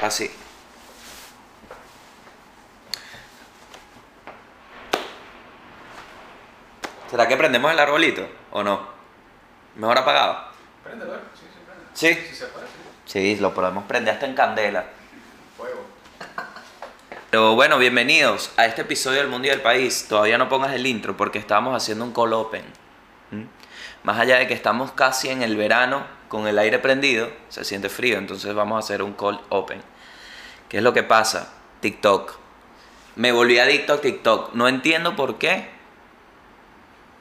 Ahora sí. ¿Será que prendemos el arbolito o no? Mejor apagado. Préndelo, sí, sí, prende. ¿Sí? Sí se puede, sí. Sí, lo podemos prender hasta en candela. Fuego. Pero bueno, bienvenidos a este episodio del Mundo y del País. Todavía no pongas el intro porque estábamos haciendo un call open. ¿Mm? Más allá de que estamos casi en el verano con el aire prendido, se siente frío, entonces vamos a hacer un call open. ¿Qué es lo que pasa? TikTok. Me volví adicto a TikTok. No entiendo por qué.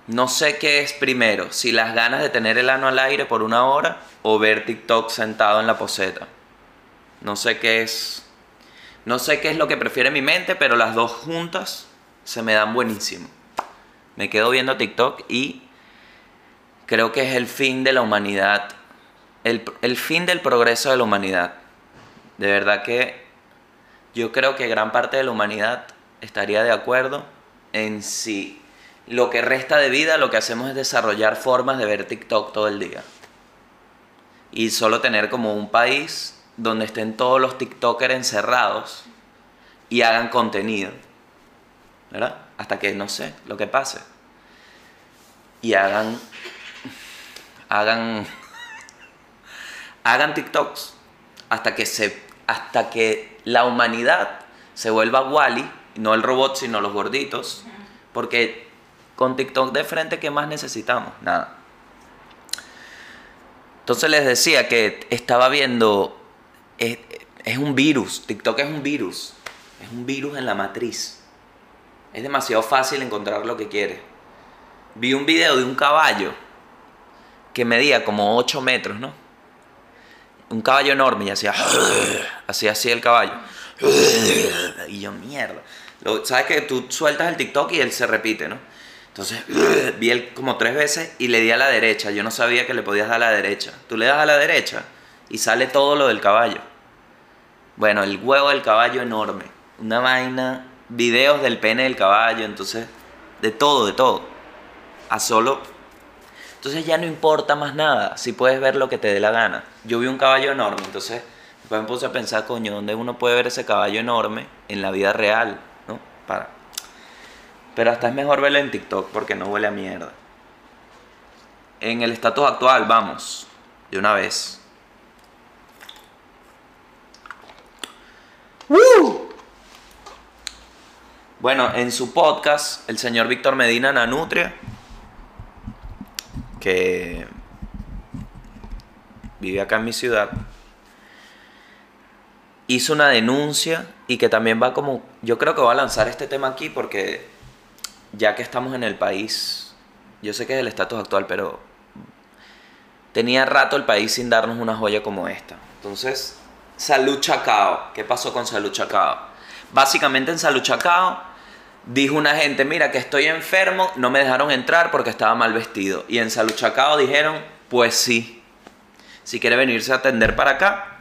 No sé qué es primero, si las ganas de tener el ano al aire por una hora o ver TikTok sentado en la poseta. No sé qué es. No sé qué es lo que prefiere mi mente, pero las dos juntas se me dan buenísimo. Me quedo viendo TikTok y creo que es el fin de la humanidad. El, el fin del progreso de la humanidad. De verdad que yo creo que gran parte de la humanidad estaría de acuerdo en si lo que resta de vida lo que hacemos es desarrollar formas de ver TikTok todo el día. Y solo tener como un país donde estén todos los TikTokers encerrados y hagan contenido. ¿Verdad? Hasta que no sé lo que pase. Y hagan. Hagan. Hagan TikToks. Hasta que se. Hasta que la humanidad se vuelva Wally, no el robot, sino los gorditos. Porque con TikTok de frente, ¿qué más necesitamos? Nada. Entonces les decía que estaba viendo, es, es, un virus, TikTok es un virus, es un virus en la matriz. Es demasiado fácil encontrar lo que quieres. Vi un video de un caballo que medía como 8 metros, ¿no? Un caballo enorme y hacía, hacía así el caballo. Y yo, mierda. Sabes que tú sueltas el TikTok y él se repite, ¿no? Entonces vi él como tres veces y le di a la derecha. Yo no sabía que le podías dar a la derecha. Tú le das a la derecha y sale todo lo del caballo. Bueno, el huevo del caballo enorme. Una vaina, videos del pene del caballo, entonces, de todo, de todo. A solo. Entonces ya no importa más nada si puedes ver lo que te dé la gana. Yo vi un caballo enorme, entonces después me puse a pensar, coño, ¿dónde uno puede ver ese caballo enorme en la vida real? ¿No? Para pero hasta es mejor verlo en TikTok porque no huele a mierda. En el estatus actual, vamos, de una vez. Bueno, en su podcast, el señor Víctor Medina Nanutria, que vive acá en mi ciudad, hizo una denuncia y que también va como, yo creo que va a lanzar este tema aquí porque ya que estamos en el país, yo sé que es el estatus actual, pero tenía rato el país sin darnos una joya como esta. Entonces, Salud Chacao, ¿qué pasó con Salud Chacao? Básicamente en Salud Chacao dijo una gente, mira que estoy enfermo, no me dejaron entrar porque estaba mal vestido. Y en Salud Chacao dijeron, pues sí, si quiere venirse a atender para acá,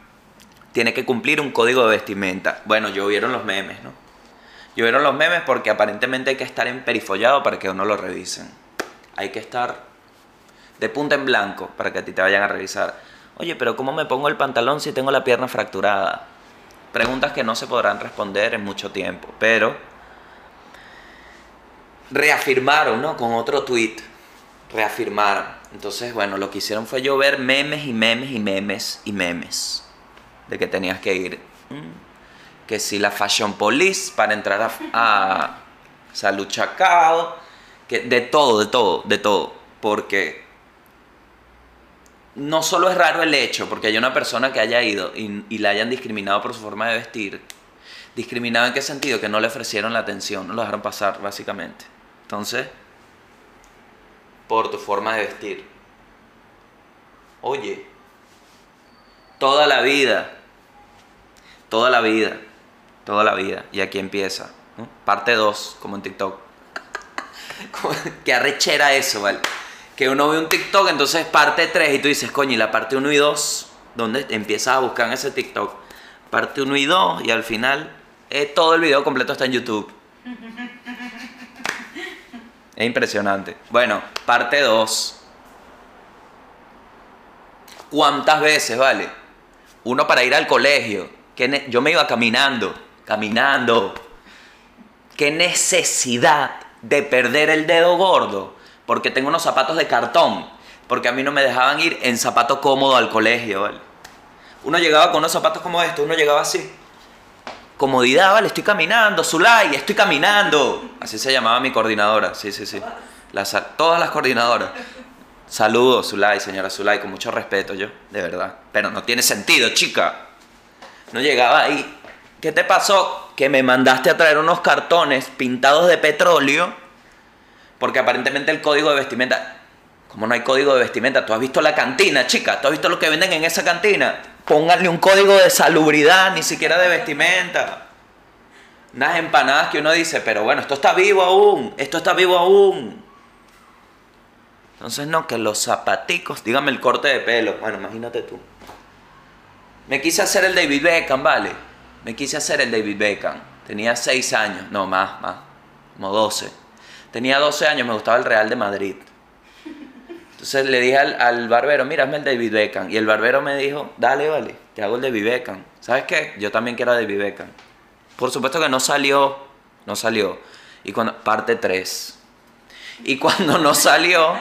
tiene que cumplir un código de vestimenta. Bueno, yo vieron los memes, ¿no? Llovieron los memes porque aparentemente hay que estar en perifollado para que uno lo revisen. Hay que estar de punta en blanco para que a ti te vayan a revisar. Oye, pero ¿cómo me pongo el pantalón si tengo la pierna fracturada? Preguntas que no se podrán responder en mucho tiempo, pero reafirmaron, ¿no? Con otro tweet, reafirmaron. Entonces, bueno, lo que hicieron fue llover memes y memes y memes y memes de que tenías que ir. Que si la Fashion Police para entrar a, a Salud Chacao, que de todo, de todo, de todo, porque no solo es raro el hecho, porque hay una persona que haya ido y, y la hayan discriminado por su forma de vestir, discriminado en qué sentido, que no le ofrecieron la atención, no lo dejaron pasar, básicamente. Entonces, por tu forma de vestir. Oye, toda la vida, toda la vida, toda la vida. Y aquí empieza. Parte 2, como en TikTok. que arrechera eso, ¿vale? Que uno ve un TikTok, entonces parte 3 y tú dices, coño, y la parte 1 y 2, ¿dónde empiezas a buscar en ese TikTok? Parte 1 y 2 y al final eh, todo el video completo está en YouTube. Es impresionante. Bueno, parte 2. ¿Cuántas veces, vale? Uno para ir al colegio ¿Qué ne- yo me iba caminando, caminando. ¿Qué necesidad de perder el dedo gordo? Porque tengo unos zapatos de cartón. Porque a mí no me dejaban ir en zapato cómodo al colegio, ¿vale? Uno llegaba con unos zapatos como estos, uno llegaba así. Comodidad, vale, estoy caminando, Zulay, estoy caminando. Así se llamaba mi coordinadora, sí, sí, sí. Todas las coordinadoras. Saludos, Zulay, señora Zulay, con mucho respeto yo, de verdad. Pero no tiene sentido, chica. No llegaba ahí. ¿Qué te pasó? Que me mandaste a traer unos cartones pintados de petróleo. Porque aparentemente el código de vestimenta. ¿Cómo no hay código de vestimenta? ¿Tú has visto la cantina, chica? ¿Tú has visto lo que venden en esa cantina? Pónganle un código de salubridad, ni siquiera de vestimenta. Unas empanadas que uno dice, pero bueno, esto está vivo aún, esto está vivo aún. Entonces, no, que los zapaticos, dígame el corte de pelo. Bueno, imagínate tú. Me quise hacer el David Beckham, ¿vale? Me quise hacer el David Beckham. Tenía 6 años, no, más, más, como 12. Tenía 12 años, me gustaba el Real de Madrid. Entonces le dije al, al barbero, mira, hazme el David Beckham. Y el barbero me dijo, dale, vale, te hago el David Beckham. ¿Sabes qué? Yo también quiero David Beckham. Por supuesto que no salió, no salió. Y cuando, parte 3. Y cuando no salió,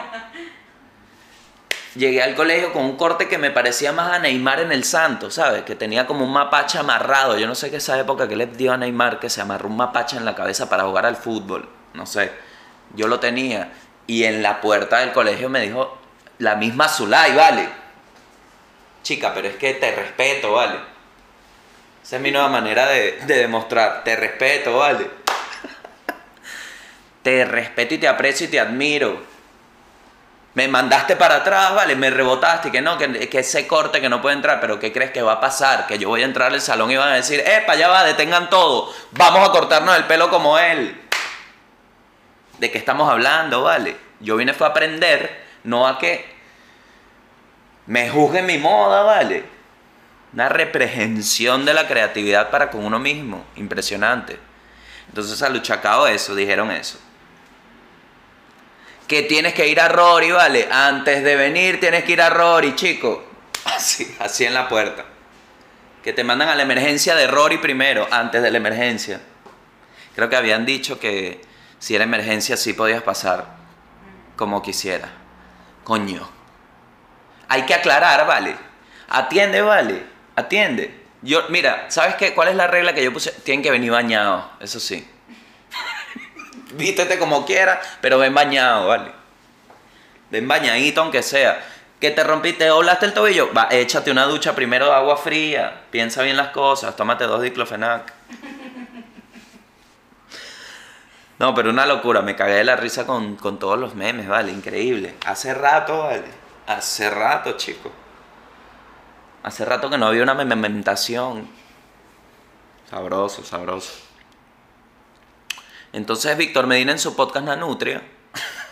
llegué al colegio con un corte que me parecía más a Neymar en el Santo, ¿sabes? Que tenía como un mapache amarrado. Yo no sé qué esa época que le dio a Neymar que se amarró un mapache en la cabeza para jugar al fútbol. No sé. Yo lo tenía. Y en la puerta del colegio me dijo la misma Zulay, ¿vale? Chica, pero es que te respeto, ¿vale? Esa es mi nueva manera de, de demostrar. Te respeto, ¿vale? te respeto y te aprecio y te admiro. Me mandaste para atrás, ¿vale? Me rebotaste, que no, que, que ese corte que no puede entrar, pero ¿qué crees que va a pasar? Que yo voy a entrar al salón y van a decir, ¡epa, ya va, detengan todo! Vamos a cortarnos el pelo como él. ¿De qué estamos hablando, vale? Yo vine fue a aprender, no a que me juzguen mi moda, vale. Una reprehensión de la creatividad para con uno mismo, impresionante. Entonces a Luchacao eso, dijeron eso que tienes que ir a Rory, ¿vale? Antes de venir tienes que ir a Rory, chico. Así, así en la puerta. Que te mandan a la emergencia de Rory primero, antes de la emergencia. Creo que habían dicho que si era emergencia sí podías pasar como quisiera. Coño. Hay que aclarar, ¿vale? Atiende, ¿vale? Atiende. Yo, mira, ¿sabes qué? ¿Cuál es la regla que yo puse? Tienen que venir bañados, eso sí vístete como quieras, pero ven bañado, ¿vale? Ven bañadito aunque sea. Que te rompiste, doblaste el tobillo, va, échate una ducha primero de agua fría, piensa bien las cosas, tómate dos diclofenac. No, pero una locura, me cagué de la risa con, con todos los memes, ¿vale? Increíble. Hace rato, ¿vale? Hace rato, chico. Hace rato que no había una mementación. Sabroso, sabroso. Entonces Víctor Medina en su podcast Nanutria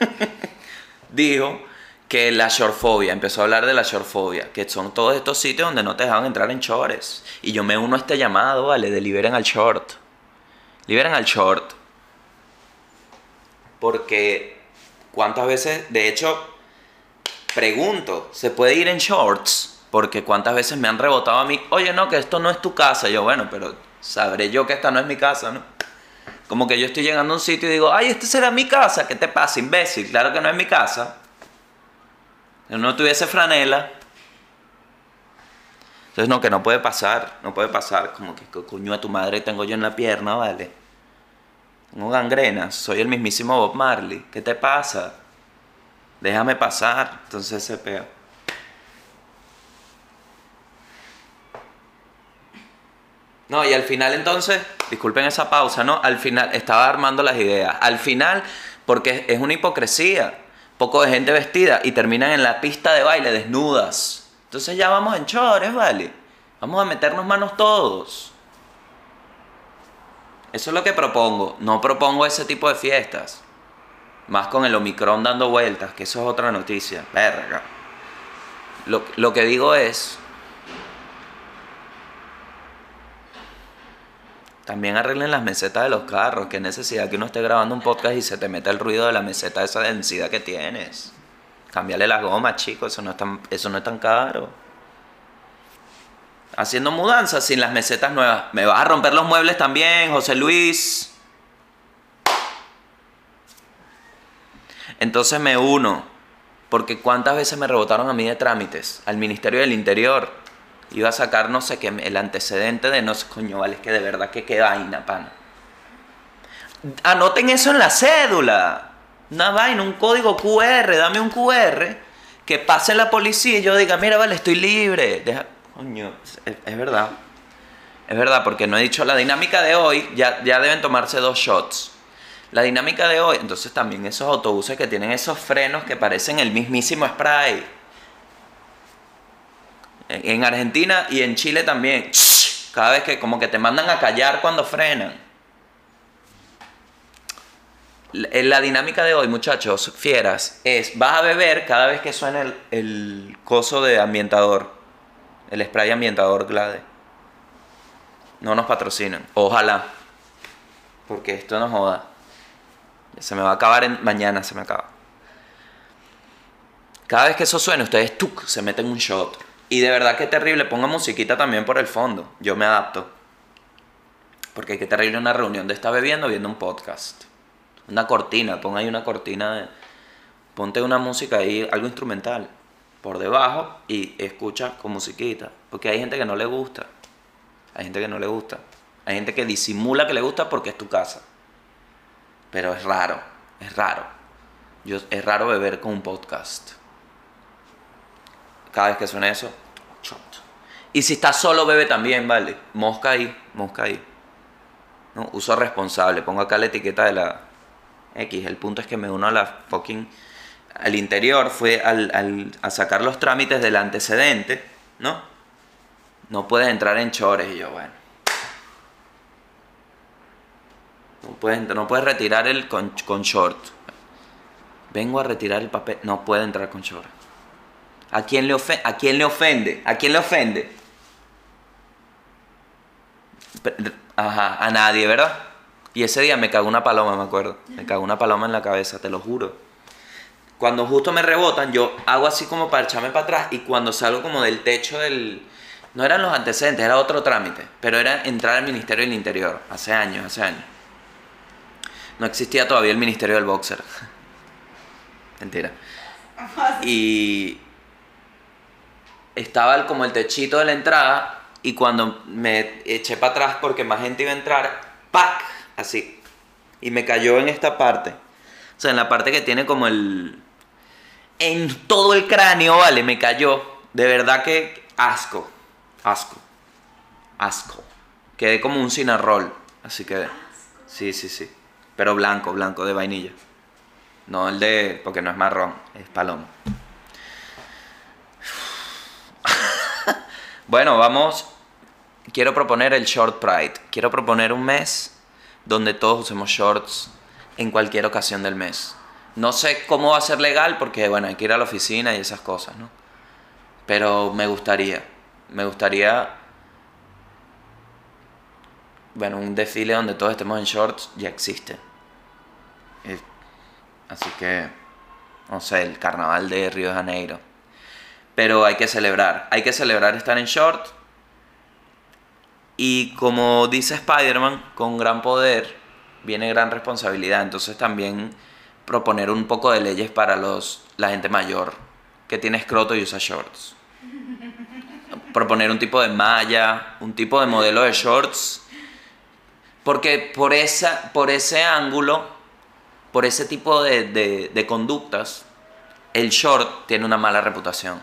dijo que la shortfobia, empezó a hablar de la shortfobia, que son todos estos sitios donde no te dejaban entrar en shorts. Y yo me uno a este llamado, ¿vale? De liberen al short. Liberen al short. Porque cuántas veces, de hecho, pregunto, ¿se puede ir en shorts? Porque cuántas veces me han rebotado a mí, oye, no, que esto no es tu casa. Yo, bueno, pero sabré yo que esta no es mi casa, ¿no? Como que yo estoy llegando a un sitio y digo, ay, este será mi casa, ¿qué te pasa, imbécil? Claro que no es mi casa. Si no tuviese franela. Entonces, no, que no puede pasar, no puede pasar. Como que ¿qué coño a tu madre tengo yo en la pierna, ¿vale? Tengo gangrena, soy el mismísimo Bob Marley. ¿Qué te pasa? Déjame pasar. Entonces se pega. No, y al final entonces, disculpen esa pausa, ¿no? Al final, estaba armando las ideas. Al final, porque es una hipocresía. Poco de gente vestida y terminan en la pista de baile desnudas. Entonces ya vamos en chores, ¿vale? Vamos a meternos manos todos. Eso es lo que propongo. No propongo ese tipo de fiestas. Más con el Omicron dando vueltas, que eso es otra noticia. Verga. Lo, lo que digo es, También arreglen las mesetas de los carros. Qué necesidad que uno esté grabando un podcast y se te meta el ruido de la meseta, esa densidad que tienes. Cámbiale las gomas, chicos. Eso no es tan, eso no es tan caro. Haciendo mudanzas sin las mesetas nuevas. Me vas a romper los muebles también, José Luis. Entonces me uno, porque cuántas veces me rebotaron a mí de trámites al Ministerio del Interior. Iba a sacar no sé qué, el antecedente de no sé, coño, vale, es que de verdad que qué vaina, pana. Anoten eso en la cédula. Una vaina, un código QR, dame un QR, que pase la policía y yo diga, mira, vale, estoy libre. Deja- Es, verdad. Es verdad, porque no he dicho la dinámica de hoy, ya, ya deben tomarse dos shots. La dinámica de hoy, entonces también esos autobuses que tienen esos frenos que parecen el mismísimo spray. En en Argentina y en Chile también. Cada vez que como que te mandan a callar cuando frenan. La- En la dinámica de hoy, muchachos, fieras, es vas a beber cada vez que suena el, el coso de ambientador. El spray ambientador Glade. No nos patrocinan. Ojalá. Porque esto no joda. Se me va a acabar en, mañana, se me acaba. Cada vez que eso suene, ustedes tuk, se meten un shot. Y de verdad que terrible, ponga musiquita también por el fondo. Yo me adapto. Porque qué terrible una reunión de estar bebiendo viendo un podcast. Una cortina, pon ahí una cortina de. Ponte una música ahí, algo instrumental, por debajo y escucha con musiquita. Porque hay gente que no le gusta. Hay gente que no le gusta. Hay gente que disimula que le gusta porque es tu casa. Pero es raro, es raro. Yo, es raro beber con un podcast. Cada vez que suena eso. Y si estás solo, bebe también, ¿vale? Mosca ahí, mosca ahí. No, uso responsable. Pongo acá la etiqueta de la X. El punto es que me uno a la fucking... Al interior fue al, al- a sacar los trámites del antecedente, ¿no? No puedes entrar en chores. Y yo, bueno. No puedes, no puedes retirar el con, con short. Vengo a retirar el papel. No puede entrar con short. ¿A quién le, ofe- ¿A quién le ofende? ¿A quién le ofende? Ajá, a nadie, ¿verdad? Y ese día me cagó una paloma, me acuerdo. Me cagó una paloma en la cabeza, te lo juro. Cuando justo me rebotan, yo hago así como para echarme para atrás y cuando salgo como del techo del... No eran los antecedentes, era otro trámite, pero era entrar al Ministerio del Interior, hace años, hace años. No existía todavía el Ministerio del Boxer. Mentira. Y estaba como el techito de la entrada y cuando me eché para atrás porque más gente iba a entrar, ¡pac! Así. Y me cayó en esta parte. O sea, en la parte que tiene como el... En todo el cráneo, vale, me cayó. De verdad que asco. Asco. Asco. Quedé como un cinarrol. Así que... Sí, sí, sí. Pero blanco, blanco, de vainilla. No el de... Porque no es marrón, es paloma. Bueno, vamos. Quiero proponer el Short Pride. Quiero proponer un mes donde todos usemos shorts en cualquier ocasión del mes. No sé cómo va a ser legal porque, bueno, hay que ir a la oficina y esas cosas, ¿no? Pero me gustaría. Me gustaría. Bueno, un desfile donde todos estemos en shorts ya existe. Así que. No sé, el carnaval de Río de Janeiro pero hay que celebrar. Hay que celebrar estar en short. Y como dice Spider-Man, con gran poder viene gran responsabilidad. Entonces también proponer un poco de leyes para los, la gente mayor que tiene escroto y usa shorts. Proponer un tipo de malla, un tipo de modelo de shorts. Porque por, esa, por ese ángulo, por ese tipo de, de- conductas, el short tiene una mala reputación.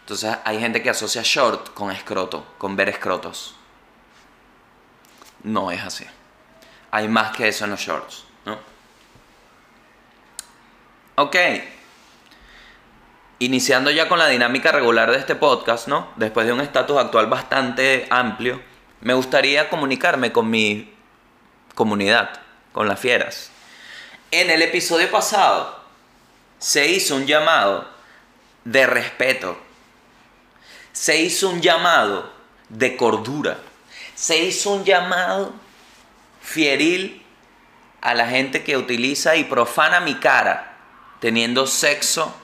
Entonces hay gente que asocia short con escroto, con ver escrotos. No es así. Hay más que eso en los shorts. Ok. Iniciando ya con la dinámica regular de este podcast, ¿no? Después de un estatus actual bastante amplio, me gustaría comunicarme con mi comunidad, con las fieras. En el episodio pasado se hizo un llamado de respeto se hizo un llamado de cordura. Se hizo un llamado fieril a la gente que utiliza y profana mi cara teniendo sexo,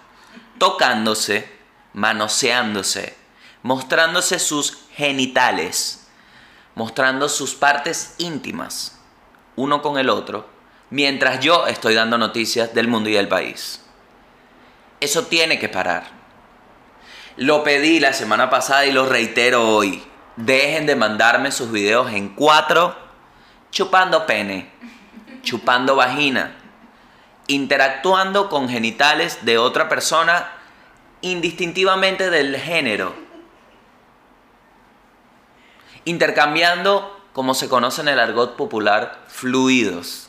tocándose, manoseándose, mostrándose sus genitales, mostrando sus partes íntimas, uno con el otro, mientras yo estoy dando noticias del mundo y del país. Eso tiene que parar. Lo pedí la semana pasada y lo reitero hoy. Dejen de mandarme sus videos en cuatro, chupando pene, chupando vagina, interactuando con genitales de otra persona indistintivamente del género. Intercambiando, como se conoce en el argot popular, fluidos.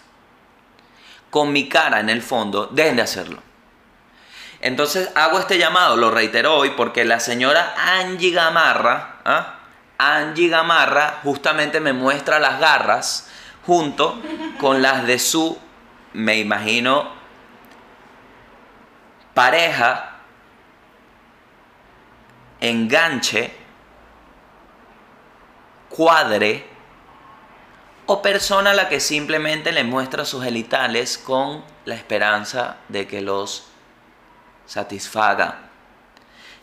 Con mi cara en el fondo, dejen de hacerlo. Entonces hago este llamado, lo reitero hoy, porque la señora Angie Gamarra, ¿ah? Angie Gamarra justamente me muestra las garras junto con las de su, me imagino, pareja, enganche, cuadre o persona a la que simplemente le muestra sus genitales con la esperanza de que los satisfaga.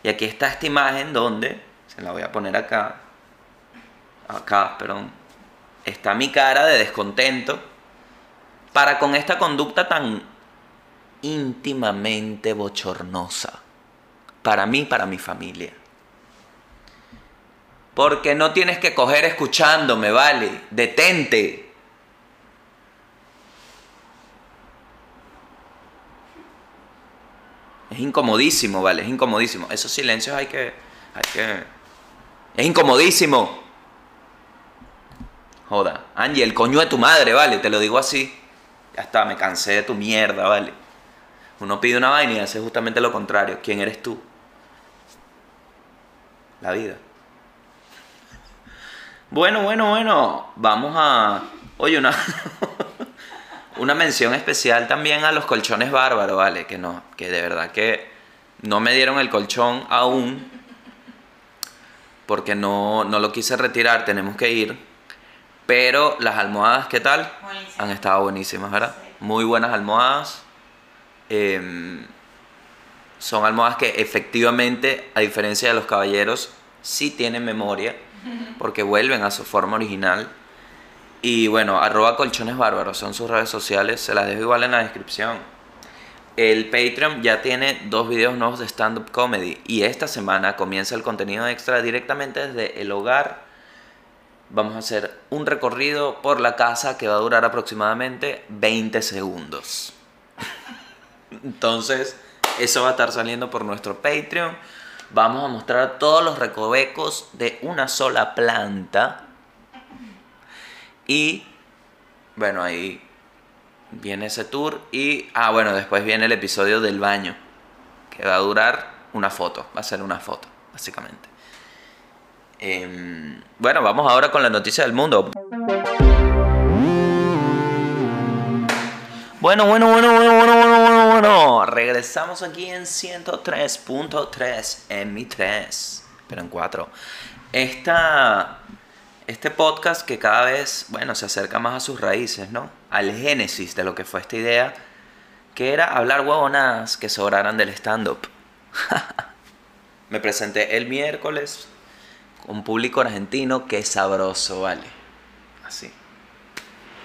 Y aquí está esta imagen donde, se la voy a poner acá, acá, perdón, está mi cara de descontento para con esta conducta tan íntimamente bochornosa. Para mí, para mi familia. Porque no tienes que coger escuchándome, ¿vale? Detente. Es incomodísimo, ¿vale? Es incomodísimo. Esos silencios hay que... Hay que... Es incomodísimo. Joda. Angie, el coño de tu madre, ¿vale? Te lo digo así. Ya está, me cansé de tu mierda, ¿vale? Uno pide una vaina y hace justamente lo contrario. ¿Quién eres tú? La vida. Bueno, bueno, bueno. Vamos a... Oye, una... una mención especial también a los colchones bárbaros, ¿vale? Que no, que de verdad que no me dieron el colchón aún porque no, no lo quise retirar, tenemos que ir. Pero las almohadas, ¿qué tal? Buenísimas. Han estado buenísimas, ¿verdad? Muy buenas almohadas. Em, son almohadas que efectivamente, a diferencia de los caballeros, sí tienen memoria porque vuelven a su forma original. Y bueno, arroba colchones bárbaros son sus redes sociales, se las dejo igual en la descripción. El Patreon ya tiene dos videos nuevos de stand-up comedy y esta semana comienza el contenido extra directamente desde el hogar. Vamos a hacer un recorrido por la casa que va a durar aproximadamente 20 segundos. Entonces, eso va a estar saliendo por nuestro Patreon. Vamos a mostrar todos los recovecos de una sola planta. Y bueno, ahí viene ese tour. Y ah, bueno, después viene el episodio del baño. Que va a durar una foto. Va a ser una foto, básicamente. Em, bueno, vamos ahora con la noticia del mundo. Bueno, bueno, bueno, bueno, bueno, bueno, bueno, bueno. Regresamos aquí en 103.3 en mi 3, pero en 4. Esta, este podcast que cada vez, bueno, se acerca más a sus raíces, ¿no? Al génesis de lo que fue esta idea, que era hablar huevonadas que sobraran del stand-up. Me presenté el miércoles con público argentino, qué sabroso, vale. Así.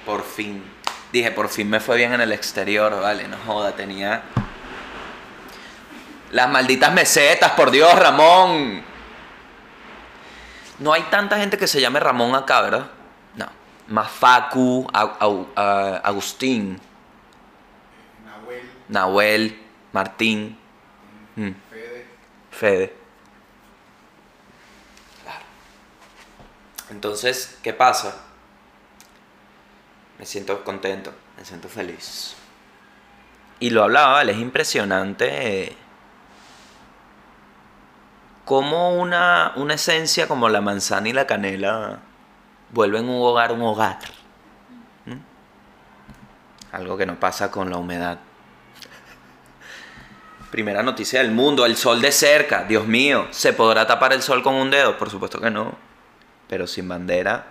Por fin. Dije, por fin me fue bien en el exterior, vale, no joda, tenía... Las malditas mesetas, por Dios, Ramón. No hay tanta gente que se llame Ramón acá, ¿verdad? No. Más Facu, Agustín, Nahuel, Nahuel, Martín, mm, Fede. Fede. Entonces, ¿qué pasa? Me siento contento, me siento feliz. Y lo hablaba, ¿vale? Es impresionante eh, cómo una, una esencia como la manzana y la canela vuelven un hogar un hogar. Algo que no pasa con la humedad. Primera noticia del mundo, el sol de cerca. Dios mío, ¿se podrá tapar el sol con un dedo? Por supuesto que no. Pero sin bandera,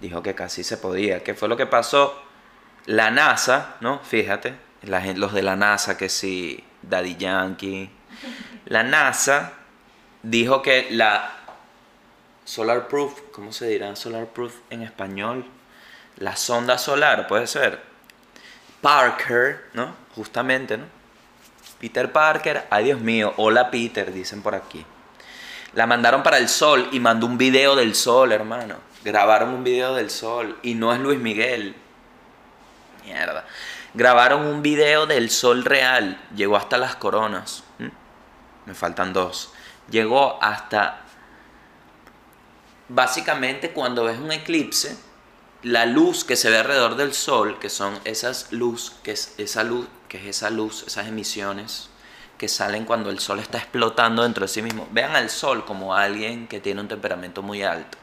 dijo que casi se podía. ¿Qué fue lo que pasó? La NASA, ¿no? Fíjate, los de la NASA, que sí, Daddy Yankee. La NASA dijo que la solar proof, ¿cómo se dirá solar proof en español? La sonda solar, puede ser. Parker, ¿no? Justamente, ¿no? Peter Parker, ay Dios mío, hola Peter, dicen por aquí. La mandaron para el sol y mandó un video del sol, hermano. Grabaron un video del sol y no es Luis Miguel. Mierda. Grabaron un video del sol real. Llegó hasta las coronas. ¿Mm? Me faltan dos. Llegó hasta... Básicamente cuando ves un eclipse, la luz que se ve alrededor del sol, que son esas luz, que es esa luz, que es esa luz, esas emisiones que salen cuando el sol está explotando dentro de sí mismo. Vean al sol como alguien que tiene un temperamento muy alto.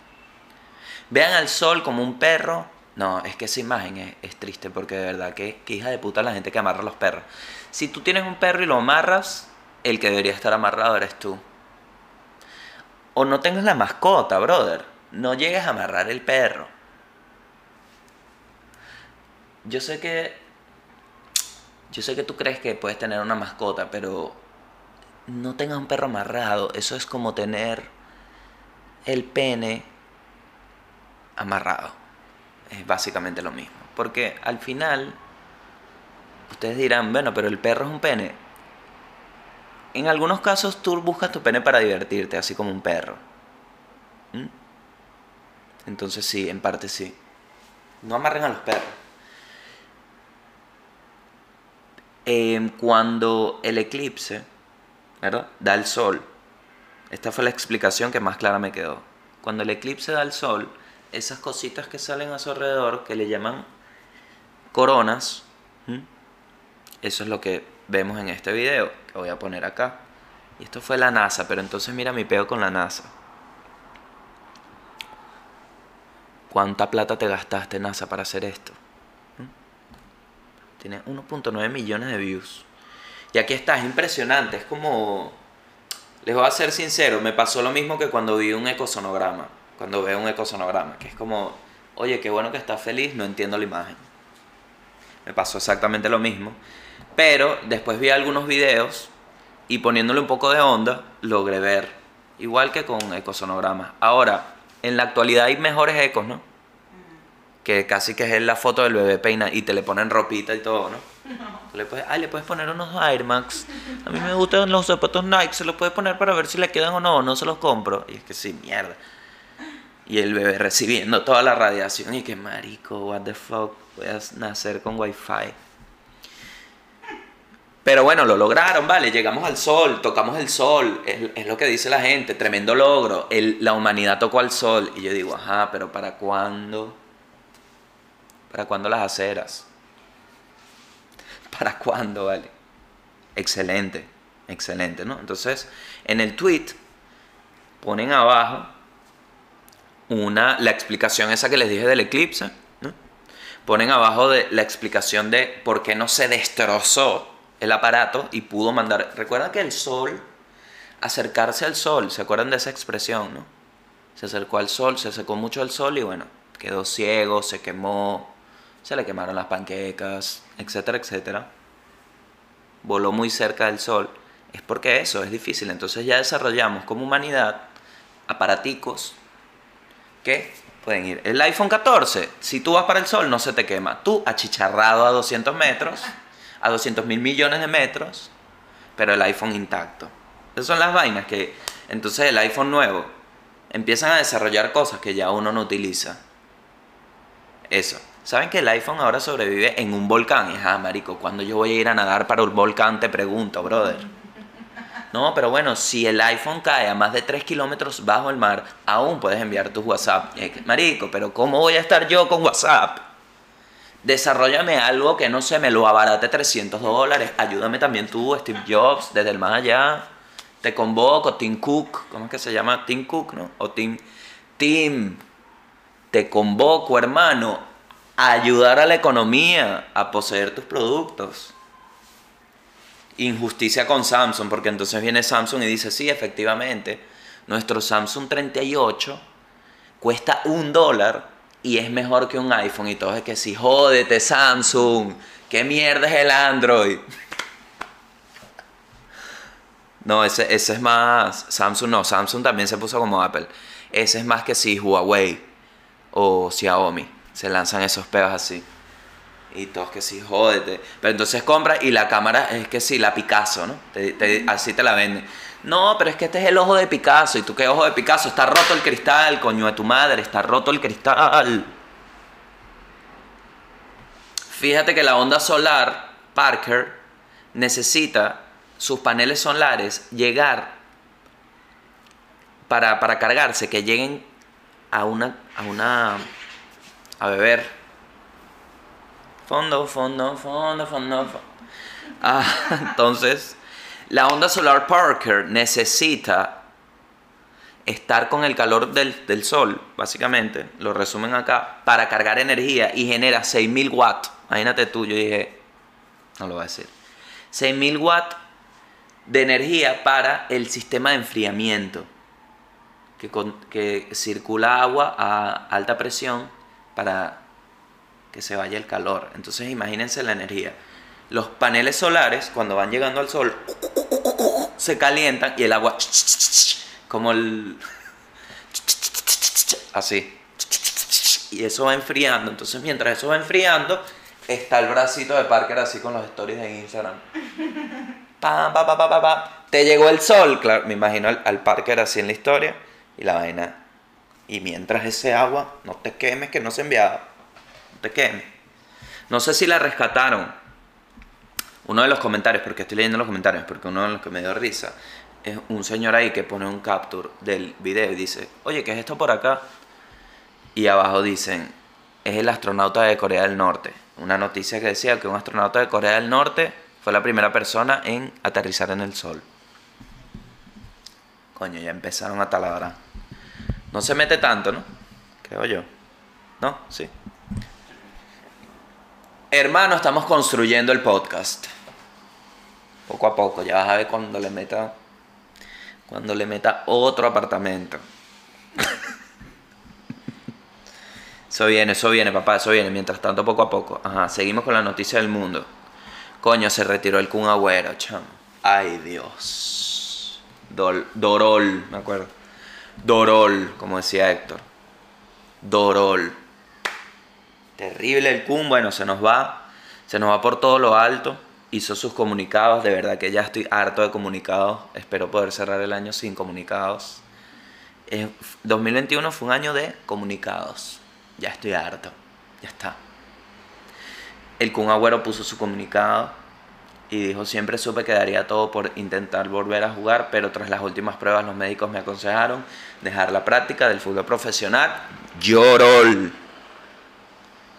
Vean al sol como un perro. No, es que esa imagen es, triste porque de verdad que, que, hija de puta la gente que amarra a los perros. Si tú tienes un perro y lo amarras, el que debería estar amarrado eres tú. O no tengas la mascota, brother. No llegues a amarrar el perro. Yo sé que yo sé que tú crees que puedes tener una mascota, pero no tengas un perro amarrado. Eso es como tener el pene amarrado. Es básicamente lo mismo. Porque al final, ustedes dirán, bueno, pero el perro es un pene. En algunos casos tú buscas tu pene para divertirte, así como un perro. ¿Mm? Entonces sí, en parte sí. No amarren a los perros. Em, cuando el eclipse ¿verdad? da el sol, esta fue la explicación que más clara me quedó. Cuando el eclipse da el sol, esas cositas que salen a su alrededor, que le llaman coronas, eso es lo que vemos en este video, que voy a poner acá. Y esto fue la NASA, pero entonces mira mi peo con la NASA. ¿Cuánta plata te gastaste NASA para hacer esto? Tiene 1.9 millones de views. Y aquí está, es impresionante. Es como. Les voy a ser sincero, me pasó lo mismo que cuando vi un ecosonograma. Cuando veo un ecosonograma, que es como, oye, qué bueno que estás feliz, no entiendo la imagen. Me pasó exactamente lo mismo. Pero después vi algunos videos y poniéndole un poco de onda, logré ver. Igual que con ecosonogramas. Ahora, en la actualidad hay mejores ecos, ¿no? Que casi que es la foto del bebé peina y te le ponen ropita y todo, ¿no? Le puedes, ay, le puedes poner unos Air Max. A mí me gustan los zapatos Nike, se los puedes poner para ver si le quedan o no, no se los compro. Y es que sí, mierda. Y el bebé recibiendo toda la radiación y que marico, what the fuck, voy a nacer con wifi. Pero bueno, lo lograron, vale, llegamos al sol, tocamos el sol, es, lo que dice la gente, tremendo logro, el, la humanidad tocó al sol. Y yo digo, ajá, pero ¿para cuándo? ¿Para cuándo las aceras? ¿Para cuándo, vale? Excelente, excelente, ¿no? Entonces, en el tweet ponen abajo una, la explicación esa que les dije del eclipse, ¿no? Ponen abajo de la explicación de por qué no se destrozó el aparato y pudo mandar. Recuerda que el sol, acercarse al sol, ¿se acuerdan de esa expresión, no? Se acercó al sol, se secó mucho el sol y bueno, quedó ciego, se quemó, se le quemaron las panquecas, etcétera, etcétera, voló muy cerca del sol, es porque eso es difícil. Entonces ya desarrollamos como humanidad aparaticos que pueden ir. El iPhone 14, si tú vas para el sol no se te quema. Tú achicharrado a 200 metros, a 200 mil millones de metros, pero el iPhone intacto. Esas son las vainas que entonces el iPhone nuevo empiezan a desarrollar cosas que ya uno no utiliza. Eso. ¿Saben que el iPhone ahora sobrevive en un volcán? Y ah, marico, cuando yo voy a ir a nadar para un volcán? Te pregunto, brother. No, pero bueno, si el iPhone cae a más de 3 kilómetros bajo el mar, aún puedes enviar tu WhatsApp. Marico, pero ¿cómo voy a estar yo con WhatsApp? Desarrollame algo que no se me lo abarate 300 dólares. Ayúdame también tú, Steve Jobs, desde el más allá. Te convoco, Tim Cook. ¿Cómo es que se llama? Tim Cook, ¿no? O Tim. Tim. Te convoco, hermano ayudar a la economía a poseer tus productos. Injusticia con Samsung, porque entonces viene Samsung y dice, sí, efectivamente, nuestro Samsung 38 cuesta un dólar y es mejor que un iPhone. Y todo es que sí, jódete Samsung, ¿qué mierda es el Android? No, ese, ese es más. Samsung no, Samsung también se puso como Apple. Ese es más que si Huawei o Xiaomi. Se lanzan esos peos así. Y todos que sí, jódete. Pero entonces compra y la cámara es que sí, la Picasso, ¿no? Te- así te la venden. No, pero es que este es el ojo de Picasso. ¿Y tú qué ojo de Picasso? Está roto el cristal, coño de tu madre, está roto el cristal. Fíjate que la onda solar, Parker, necesita sus paneles solares llegar para, para cargarse, que lleguen a una, a una, a beber. Fondo, fondo, fondo, fondo, fondo. Ah, entonces, la onda solar Parker necesita estar con el calor del, del sol, básicamente, lo resumen acá, para cargar energía y genera 6000 watts. Imagínate tú, yo dije, no lo voy a decir. 6000 watts de energía para el sistema de enfriamiento, que, con- que circula agua a alta presión para que se vaya el calor. Entonces imagínense la energía. Los paneles solares, cuando van llegando al sol, se calientan y el agua, como el... Así. Y eso va enfriando. Entonces mientras eso va enfriando, está el bracito de Parker así con los stories de Instagram. Pa, pa, pa, pa, pa. Te llegó el sol, claro, me imagino al, al Parker así en la historia y la vaina. Y mientras ese agua, no te quemes que no se enviaba. No te quemes. No sé si la rescataron. Uno de los comentarios, porque estoy leyendo los comentarios, porque uno de los que me dio risa es un señor ahí que pone un capture del video y dice, oye, ¿qué es esto por acá? Y abajo dicen, es el astronauta de Corea del Norte. Una noticia que decía que un astronauta de Corea del Norte fue la primera persona en aterrizar en el Sol. Coño, ya empezaron a taladrar. No se mete tanto, ¿no? Creo yo. ¿No? Sí. Hermano, estamos construyendo el podcast. Poco a poco, ya vas a ver cuando le meta. Cuando le meta otro apartamento. Eso viene, eso viene, papá, eso viene. Mientras tanto, poco a poco. Ajá, seguimos con la noticia del mundo. Coño, se retiró el Kun Agüero, chamo. Ay, Dios. Dol- Dorol, me acuerdo. Dorol, como decía Héctor. Dorol. Terrible el Kun, bueno, se nos va. Se nos va por todo lo alto. Hizo sus comunicados, de verdad que ya estoy harto de comunicados. Espero poder cerrar el año sin comunicados. Eh, 2021 fue un año de comunicados. Ya estoy harto. Ya está. El Kun Agüero puso su comunicado y dijo siempre supe que daría todo por intentar volver a jugar, pero tras las últimas pruebas los médicos me aconsejaron dejar la práctica del fútbol profesional. Llorol.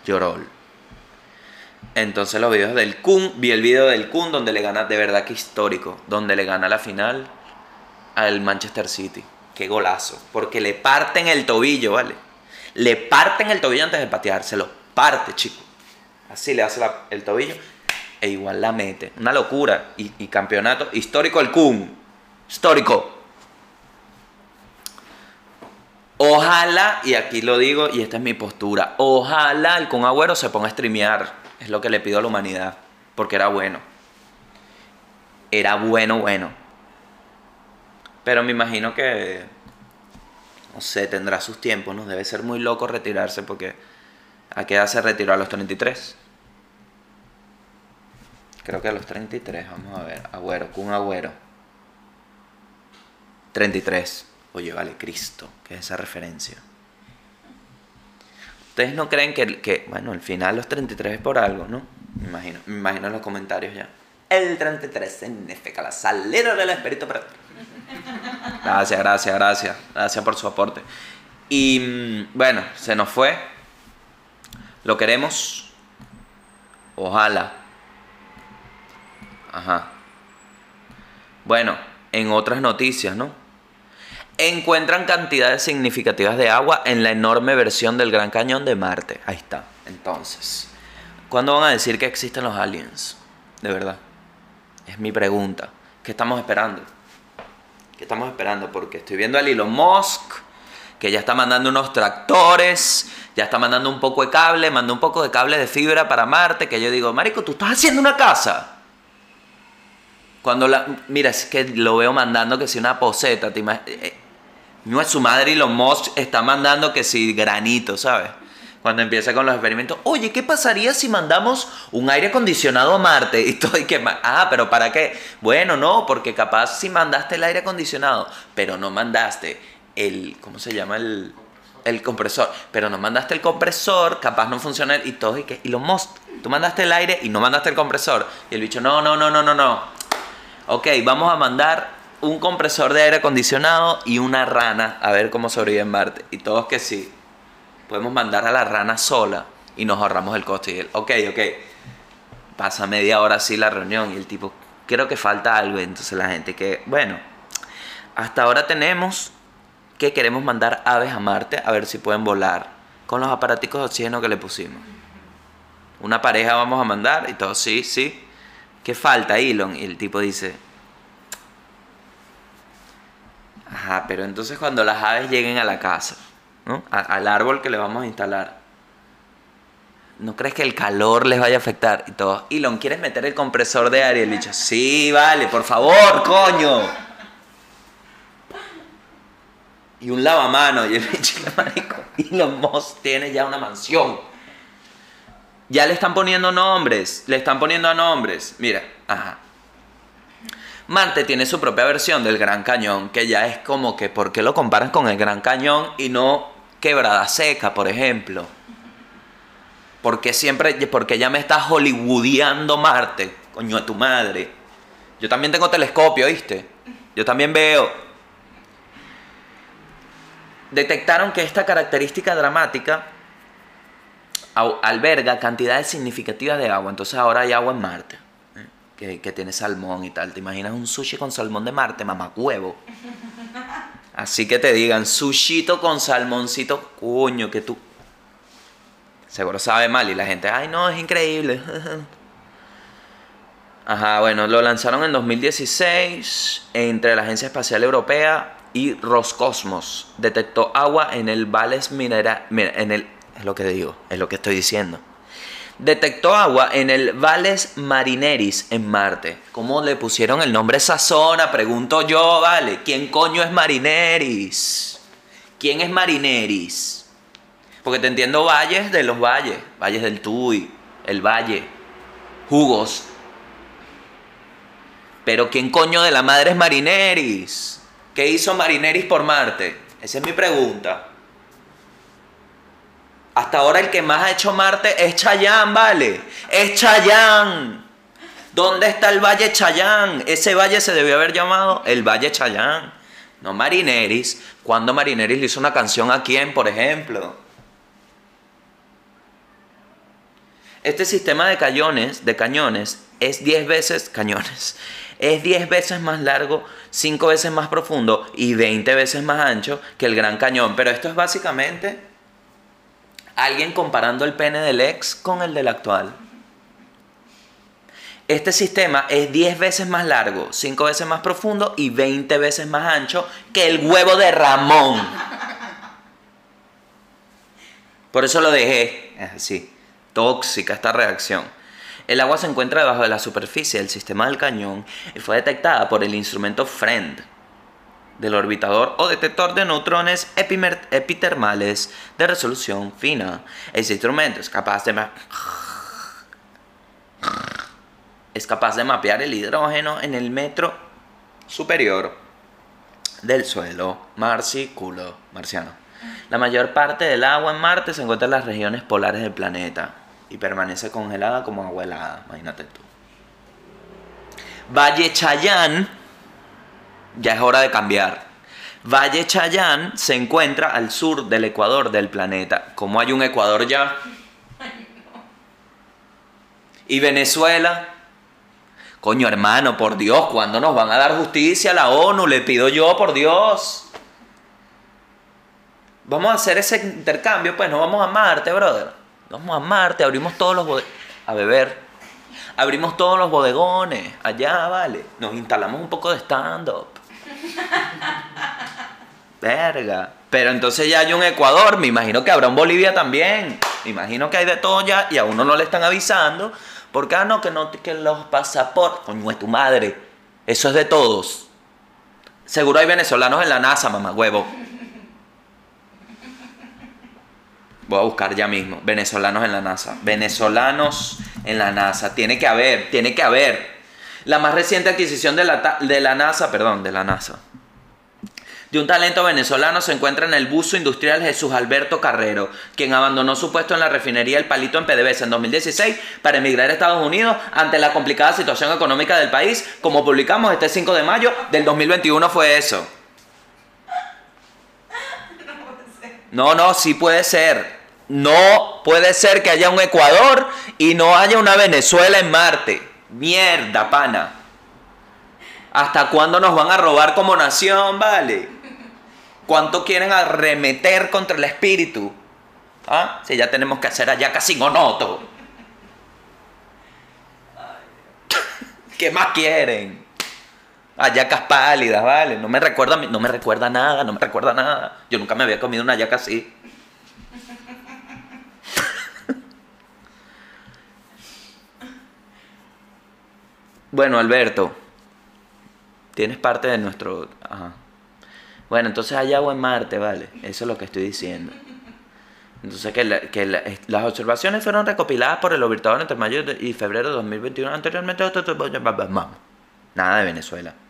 Llorol. Entonces los videos del Kun, vi el video del Kun donde le gana, de verdad que histórico, donde le gana la final al Manchester City. Qué golazo, porque le parten el tobillo, ¿vale? Le parten el tobillo antes de patear, se lo parte, chico. Así le hace el tobillo e igual la mete. Una locura. Y, y campeonato histórico el Kun. Histórico. Ojalá, y aquí lo digo, y esta es mi postura, ojalá el Kun Agüero se ponga a streamear. Es lo que le pido a la humanidad. Porque era bueno. Era bueno, bueno. Pero me imagino que, no sé, tendrá sus tiempos, ¿no? Debe ser muy loco retirarse porque ¿a qué edad se retiró? A los 33. Creo que a los 33, vamos a ver. Agüero, Kun Agüero. 33. Oye, vale, Cristo, ¿qué es esa referencia? ¿Ustedes no creen que, que, bueno, el final los 33 es por algo, no? Me imagino, me imagino en los comentarios ya. El 33 significa la salida del espíritu para... Gracias, gracias, gracias. Gracias por su aporte. Y mm, bueno, se nos fue. Lo queremos. Ojalá. Ajá. Bueno, en otras noticias, ¿no? Encuentran cantidades significativas de agua en la enorme versión del Gran Cañón de Marte. Ahí está. Entonces, ¿cuándo van a decir que existen los aliens? De verdad. Es mi pregunta. ¿Qué estamos esperando? ¿Qué estamos esperando? Porque estoy viendo a Elon Musk, que ya está mandando unos tractores, ya está mandando un poco de cable, mandó un poco de cable de fibra para Marte, que yo digo, Marico, tú estás haciendo una casa. Cuando la. Mira, es que lo veo mandando que si una poseta, te imag- eh, No es su madre Elon Musk está mandando que si granito, ¿sabes? Cuando empieza con los experimentos, oye, ¿qué pasaría si mandamos un aire acondicionado a Marte? Y todo, y que, ah, pero ¿para qué? Bueno, no, porque capaz si mandaste el aire acondicionado, pero no mandaste el, ¿cómo se llama? El, el compresor, pero no mandaste el compresor, capaz no funciona y todo, y que, y los Musk, tú mandaste el aire y no mandaste el compresor. Y el bicho, no, no, no, no, no, no. Ok, vamos a mandar un compresor de aire acondicionado y una rana a ver cómo sobrevive en Marte. Y todos que sí. Podemos mandar a la rana sola y nos ahorramos el coste. Y él, ok, ok. Pasa media hora así la reunión y el tipo, creo que falta algo. Entonces la gente que, bueno, hasta ahora tenemos que queremos mandar aves a Marte a ver si pueden volar con los aparaticos de oxígeno que le pusimos. Una pareja vamos a mandar y todo, sí, sí. ¿Qué falta, Elon? Y el tipo dice, ajá, pero entonces cuando las aves lleguen a la casa, ¿no? Al árbol que le vamos a instalar, ¿no crees que el calor les vaya a afectar? Y todo, Elon, ¿quieres meter el compresor de aire? Y el bicho, sí, vale, por favor, coño. Y un lavamano, y el bicho, marico, Elon Musk tiene ya una mansión. Ya le están poniendo nombres, le están poniendo a nombres. Mira, ajá. Marte tiene su propia versión del Gran Cañón, que ya es como que, ¿por qué lo comparas con el Gran Cañón y no Quebrada Seca, por ejemplo? Porque siempre, porque ya me estás hollywoodiando Marte, coño de tu madre. Yo también tengo telescopio, ¿viste? Yo también veo. Detectaron que esta característica dramática alberga cantidades significativas de agua. Entonces ahora hay agua en Marte. ¿eh? Que, que tiene salmón y tal. ¿Te imaginas un sushi con salmón de Marte? Mamacuevo. Así que te digan, sushito con salmoncito, coño, que tú... Seguro sabe mal y la gente, ay no, es increíble. Ajá, bueno, lo lanzaron en 2016 entre la Agencia Espacial Europea y Roscosmos. Detectó agua en el Valles Minera... En el... Es lo que digo, es lo que estoy diciendo. Detectó agua en el Valles Marineris en Marte. ¿Cómo le pusieron el nombre a esa zona? Pregunto yo, vale. ¿Quién coño es Marineris? ¿Quién es Marineris? Porque te entiendo valles de los valles. Valles del Tuy, el valle, jugos. Pero ¿quién coño de la madre es Marineris? ¿Qué hizo Marineris por Marte? Esa es mi pregunta. Hasta ahora el que más ha hecho Marte es Chayán, ¿vale? Es Chayán. ¿Dónde está el Valle Chayán? Ese valle se debió haber llamado el Valle Chayán. No Marineris. ¿Cuándo Marineris le hizo una canción a quién, por ejemplo? Este sistema de cañones, de cañones es 10 veces cañones. Es 10 veces más largo, 5 veces más profundo y 20 veces más ancho que el Gran Cañón. Pero esto es básicamente alguien comparando el pene del ex con el del actual. Este sistema es 10 veces más largo, 5 veces más profundo y 20 veces más ancho que el huevo de Ramón. Por eso lo dejé. Es así. Tóxica esta reacción. El agua se encuentra debajo de la superficie del sistema del cañón y fue detectada por el instrumento FRIEND del orbitador o detector de neutrones epitermales de resolución fina. Este instrumento es capaz de es capaz de mapear el hidrógeno en el metro superior del suelo marciculo marciano. La mayor parte del agua en Marte se encuentra en las regiones polares del planeta y permanece congelada como agua helada, imagínate tú. Valle Chayán, ya es hora de cambiar. Valle Chayán se encuentra al sur del ecuador del planeta. ¿Cómo hay un ecuador ya? ¿Y Venezuela? Coño hermano, por Dios, ¿cuándo nos van a dar justicia a la ONU? Le pido yo, por Dios. Vamos a hacer ese intercambio, pues no vamos a Marte, brother. Vamos a Marte, abrimos todos los bodegones. A beber. Abrimos todos los bodegones. Allá, vale. Nos instalamos un poco de stand-up. Verga. Pero entonces ya hay un Ecuador, me imagino que habrá un Bolivia también. Me imagino que hay de todo ya y a uno no le están avisando. Porque, ah, no, que no, que los pasaportes. Coño, es tu madre. Eso es de todos. Seguro hay venezolanos en la NASA, mamá huevo. Voy a buscar ya mismo. Venezolanos en la NASA. Venezolanos en la NASA. Tiene que haber, tiene que haber. La más reciente adquisición de la, de la NASA, perdón, de la NASA. De un talento venezolano se encuentra en el buzo industrial Jesús Alberto Carrero, quien abandonó su puesto en la refinería El Palito en PDVSA en 2016 para emigrar a Estados Unidos ante la complicada situación económica del país. Como publicamos este 5 de mayo del 2021 fue eso. No, no, sí puede ser. No puede ser que haya un Ecuador y no haya una Venezuela en Marte. Mierda, pana. ¿Hasta cuándo nos van a robar como nación, vale? ¿Cuánto quieren arremeter contra el espíritu? ¿Ah? Si ya tenemos que hacer allá casi monoto. ¿Qué más quieren? Ayacas pálidas, vale. No me recuerda, no me recuerda nada, no me recuerda nada. Yo nunca me había comido una yaca así. Bueno, Alberto, tienes parte de nuestro... Ajá. Bueno, entonces hay agua en Marte, vale. Eso es lo que estoy diciendo. Entonces, que, las observaciones fueron recopiladas por el observador entre mayo y febrero de 2021. Anteriormente, nada de Venezuela.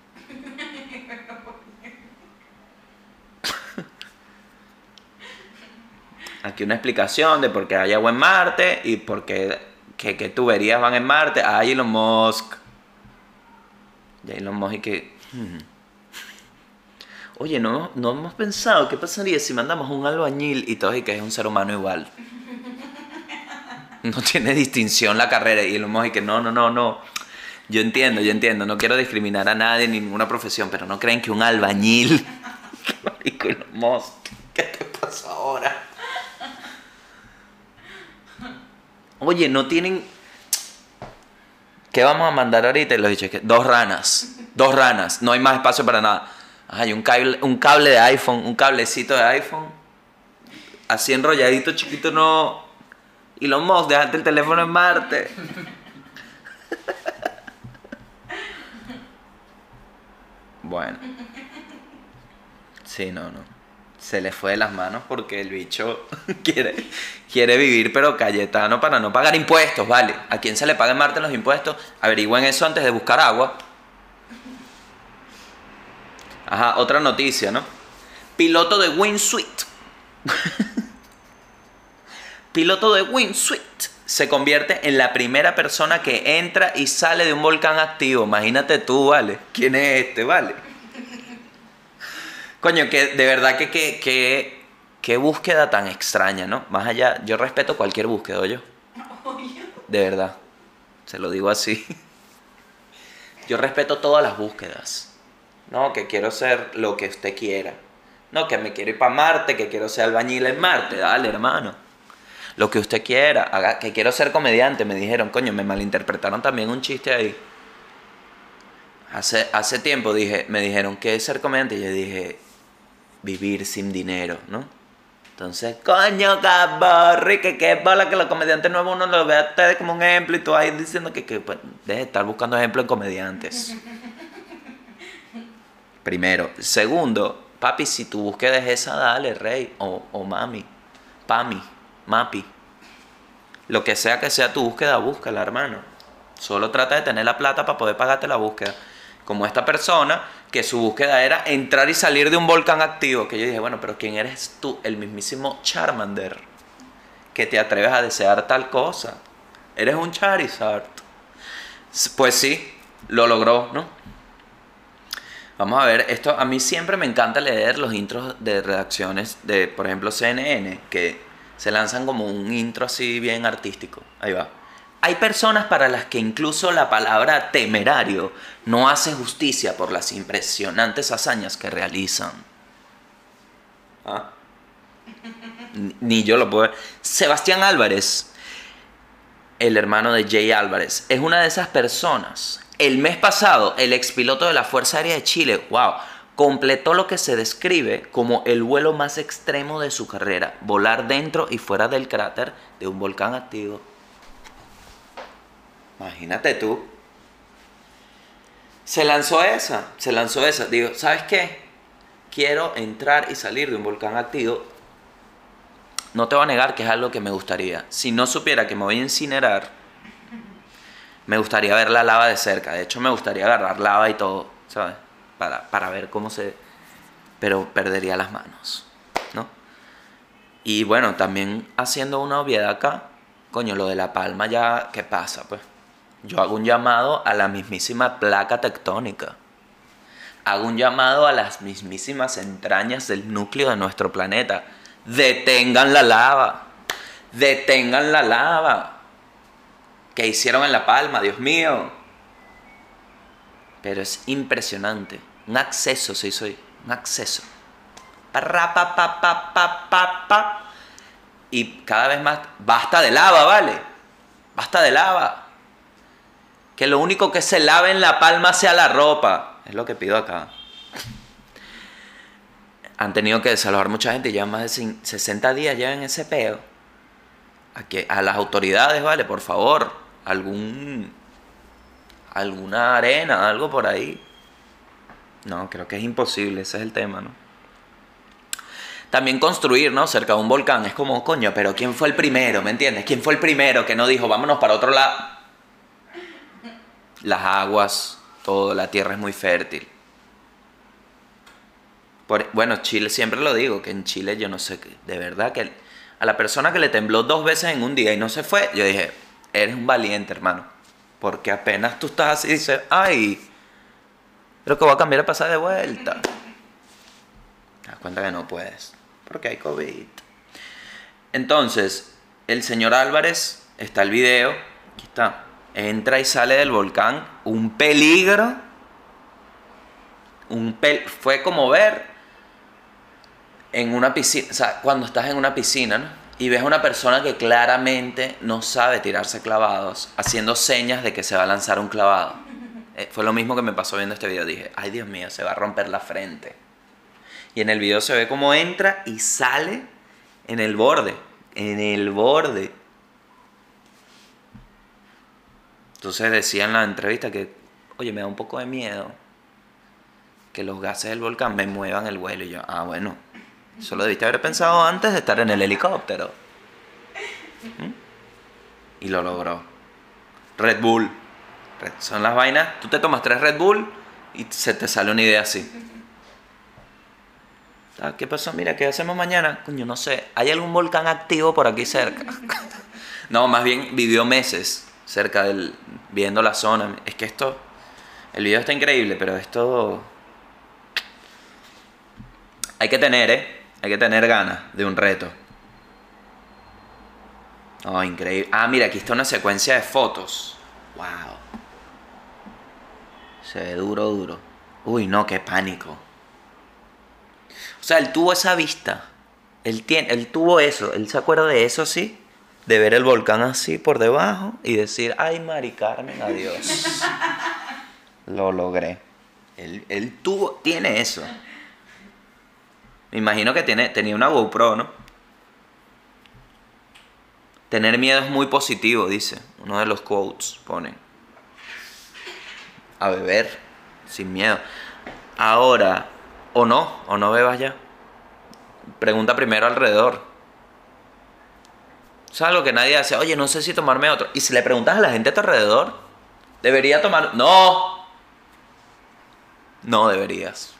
Aquí una explicación de por qué hay agua en Marte y por qué que, tuberías van en Marte. Ah, Elon Musk. Musk y que... Oye, no, no hemos pensado qué pasaría si mandamos un albañil y todo y que es un ser humano igual. No tiene distinción la carrera y Elon Musk y que no, no, no, no. Yo entiendo, yo entiendo, no quiero discriminar a nadie ni ninguna profesión, pero no creen que un albañil... Musk, ¿qué te pasa ahora? Oye, no tienen... ¿Qué vamos a mandar ahorita? Y lo dije, dos ranas. Dos ranas. No hay más espacio para nada. Hay un cable, un cable de iPhone, un cablecito de iPhone. Así enrolladito, chiquito, no. Y los mos, déjate el teléfono en Marte. Bueno. Sí, no, no. Se le fue de las manos porque el bicho quiere, quiere vivir, pero Cayetano para no pagar impuestos, ¿vale? ¿A quién se le paga en Marte los impuestos? Averigüen eso antes de buscar agua. Ajá, otra noticia, ¿no? Piloto de Wingsuit. Piloto de Wingsuit se convierte en la primera persona que entra y sale de un volcán activo. Imagínate tú, ¿vale? ¿Quién es este, vale? Coño, que de verdad que, que, qué búsqueda tan extraña, ¿no? Más allá, yo respeto cualquier búsqueda, yo. De verdad. Se lo digo así. Yo respeto todas las búsquedas. No, que quiero ser lo que usted quiera. No, que me quiero ir para Marte, que quiero ser albañil en Marte. Dale, hermano. Lo que usted quiera. Haga, que quiero ser comediante. Me dijeron, coño, me malinterpretaron también un chiste ahí. Hace, hace tiempo dije, me dijeron, ¿qué es ser comediante? Y yo dije, vivir sin dinero, ¿no? Entonces, coño, cabrón, que qué bola que los comediantes nuevos uno lo vea a ustedes como un ejemplo y tú ahí diciendo que, que pues, deje de estar buscando ejemplos en comediantes. Primero. Segundo, papi, si tu búsqueda es esa, dale, rey, o, o mami, pami, mapi. Lo que sea que sea tu búsqueda, búscala, hermano. Solo trata de tener la plata para poder pagarte la búsqueda. Como esta persona, que su búsqueda era entrar y salir de un volcán activo. Que yo dije, bueno, pero ¿quién eres tú? El mismísimo Charmander. Que te atreves a desear tal cosa. Eres un Charizard. Pues sí, lo logró, ¿no? Vamos a ver, esto a mí siempre me encanta leer los intros de redacciones de, por ejemplo, CNN, que se lanzan como un intro así bien artístico. Ahí va. Hay personas para las que incluso la palabra temerario no hace justicia por las impresionantes hazañas que realizan. ¿Ah? Ni yo lo puedo. Sebastián Álvarez, el hermano de Jay Álvarez, es una de esas personas el mes pasado, el expiloto de la Fuerza Aérea de Chile, wow, completó lo que se describe como el vuelo más extremo de su carrera, volar dentro y fuera del cráter de un volcán activo. Imagínate tú. Se lanzó esa, se lanzó esa. Digo, ¿sabes qué? Quiero entrar y salir de un volcán activo. No te voy a negar que es algo que me gustaría. Si no supiera que me voy a incinerar, me gustaría ver la lava de cerca. De hecho, me gustaría agarrar lava y todo, ¿sabes? Para, para ver cómo se... Pero perdería las manos, ¿no? Y bueno, también haciendo una obviedad acá, coño, lo de la palma ya, ¿qué pasa? Pues yo hago un llamado a la mismísima placa tectónica. Hago un llamado a las mismísimas entrañas del núcleo de nuestro planeta. Detengan la lava. Detengan la lava. ¿Qué hicieron en La Palma? Dios mío. Pero es impresionante. Un acceso se hizo ahí. Un acceso. Y cada vez más. Basta de lava, ¿vale? Basta de lava. Que lo único que se lave en La Palma sea la ropa. Es lo que pido acá. Han tenido que desalojar mucha gente. Llevan más de 60 días ya en ese peo. A, que, a las autoridades, ¿vale? Por favor. Algún. Alguna arena, algo por ahí. No, creo que es imposible. Ese es el tema, ¿no? También construir, ¿no? Cerca de un volcán. Es como, coño, pero ¿quién fue el primero? ¿Me entiendes? ¿Quién fue el primero que no dijo, vámonos para otro lado? Las aguas, todo, la tierra es muy fértil. Por, bueno, Chile siempre lo digo, que en Chile yo no sé, de verdad que a la persona que le tembló dos veces en un día y no se fue, yo dije, eres un valiente, hermano. Porque apenas tú estás así dices, ay, creo que voy a cambiar a pasar de vuelta. Te das cuenta que no puedes, porque hay COVID. Entonces, el señor Álvarez, está el video, aquí está, entra y sale del volcán, un peligro. Un pel fue como ver en una piscina, o sea, cuando estás en una piscina, ¿no? Y ves a una persona que claramente no sabe tirarse clavados, haciendo señas de que se va a lanzar un clavado. Eh, fue lo mismo que me pasó viendo este video. Dije, ay Dios mío, se va a romper la frente. Y en el video se ve cómo entra y sale en el borde. En el borde. Entonces decía en la entrevista que, oye, me da un poco de miedo que los gases del volcán me muevan el vuelo. Y yo, ah, bueno, eso lo debiste haber pensado antes de estar en el helicóptero. ¿Mm? Y lo logró. Red Bull. Son las vainas. Tú te tomas tres Red Bull y se te sale una idea así. Ah, ¿Qué pasó? Mira, ¿qué hacemos mañana? Coño, no sé. ¿Hay algún volcán activo por aquí cerca? no, más bien vivió meses cerca del. viendo la zona. Es que esto. El video está increíble, pero esto. Hay que tener, ¿eh? Hay que tener ganas de un reto. Oh, increíble. Ah, mira, aquí está una secuencia de fotos. Wow. Se ve duro, duro. Uy, no, qué pánico. O sea, él tuvo esa vista. Él, tiene, él tuvo eso. Él se acuerda de eso, sí. De ver el volcán así por debajo y decir, ay, Mari Carmen, adiós. Lo logré. Él, él tuvo, tiene eso. Me imagino que tiene, tenía una GoPro, ¿no? Tener miedo es muy positivo, dice. Uno de los quotes pone. A beber, sin miedo. Ahora, o no, o no bebas ya. Pregunta primero alrededor. Es algo que nadie hace. Oye, no sé si tomarme otro. Y si le preguntas a la gente a tu alrededor, ¿debería tomar? No. No deberías.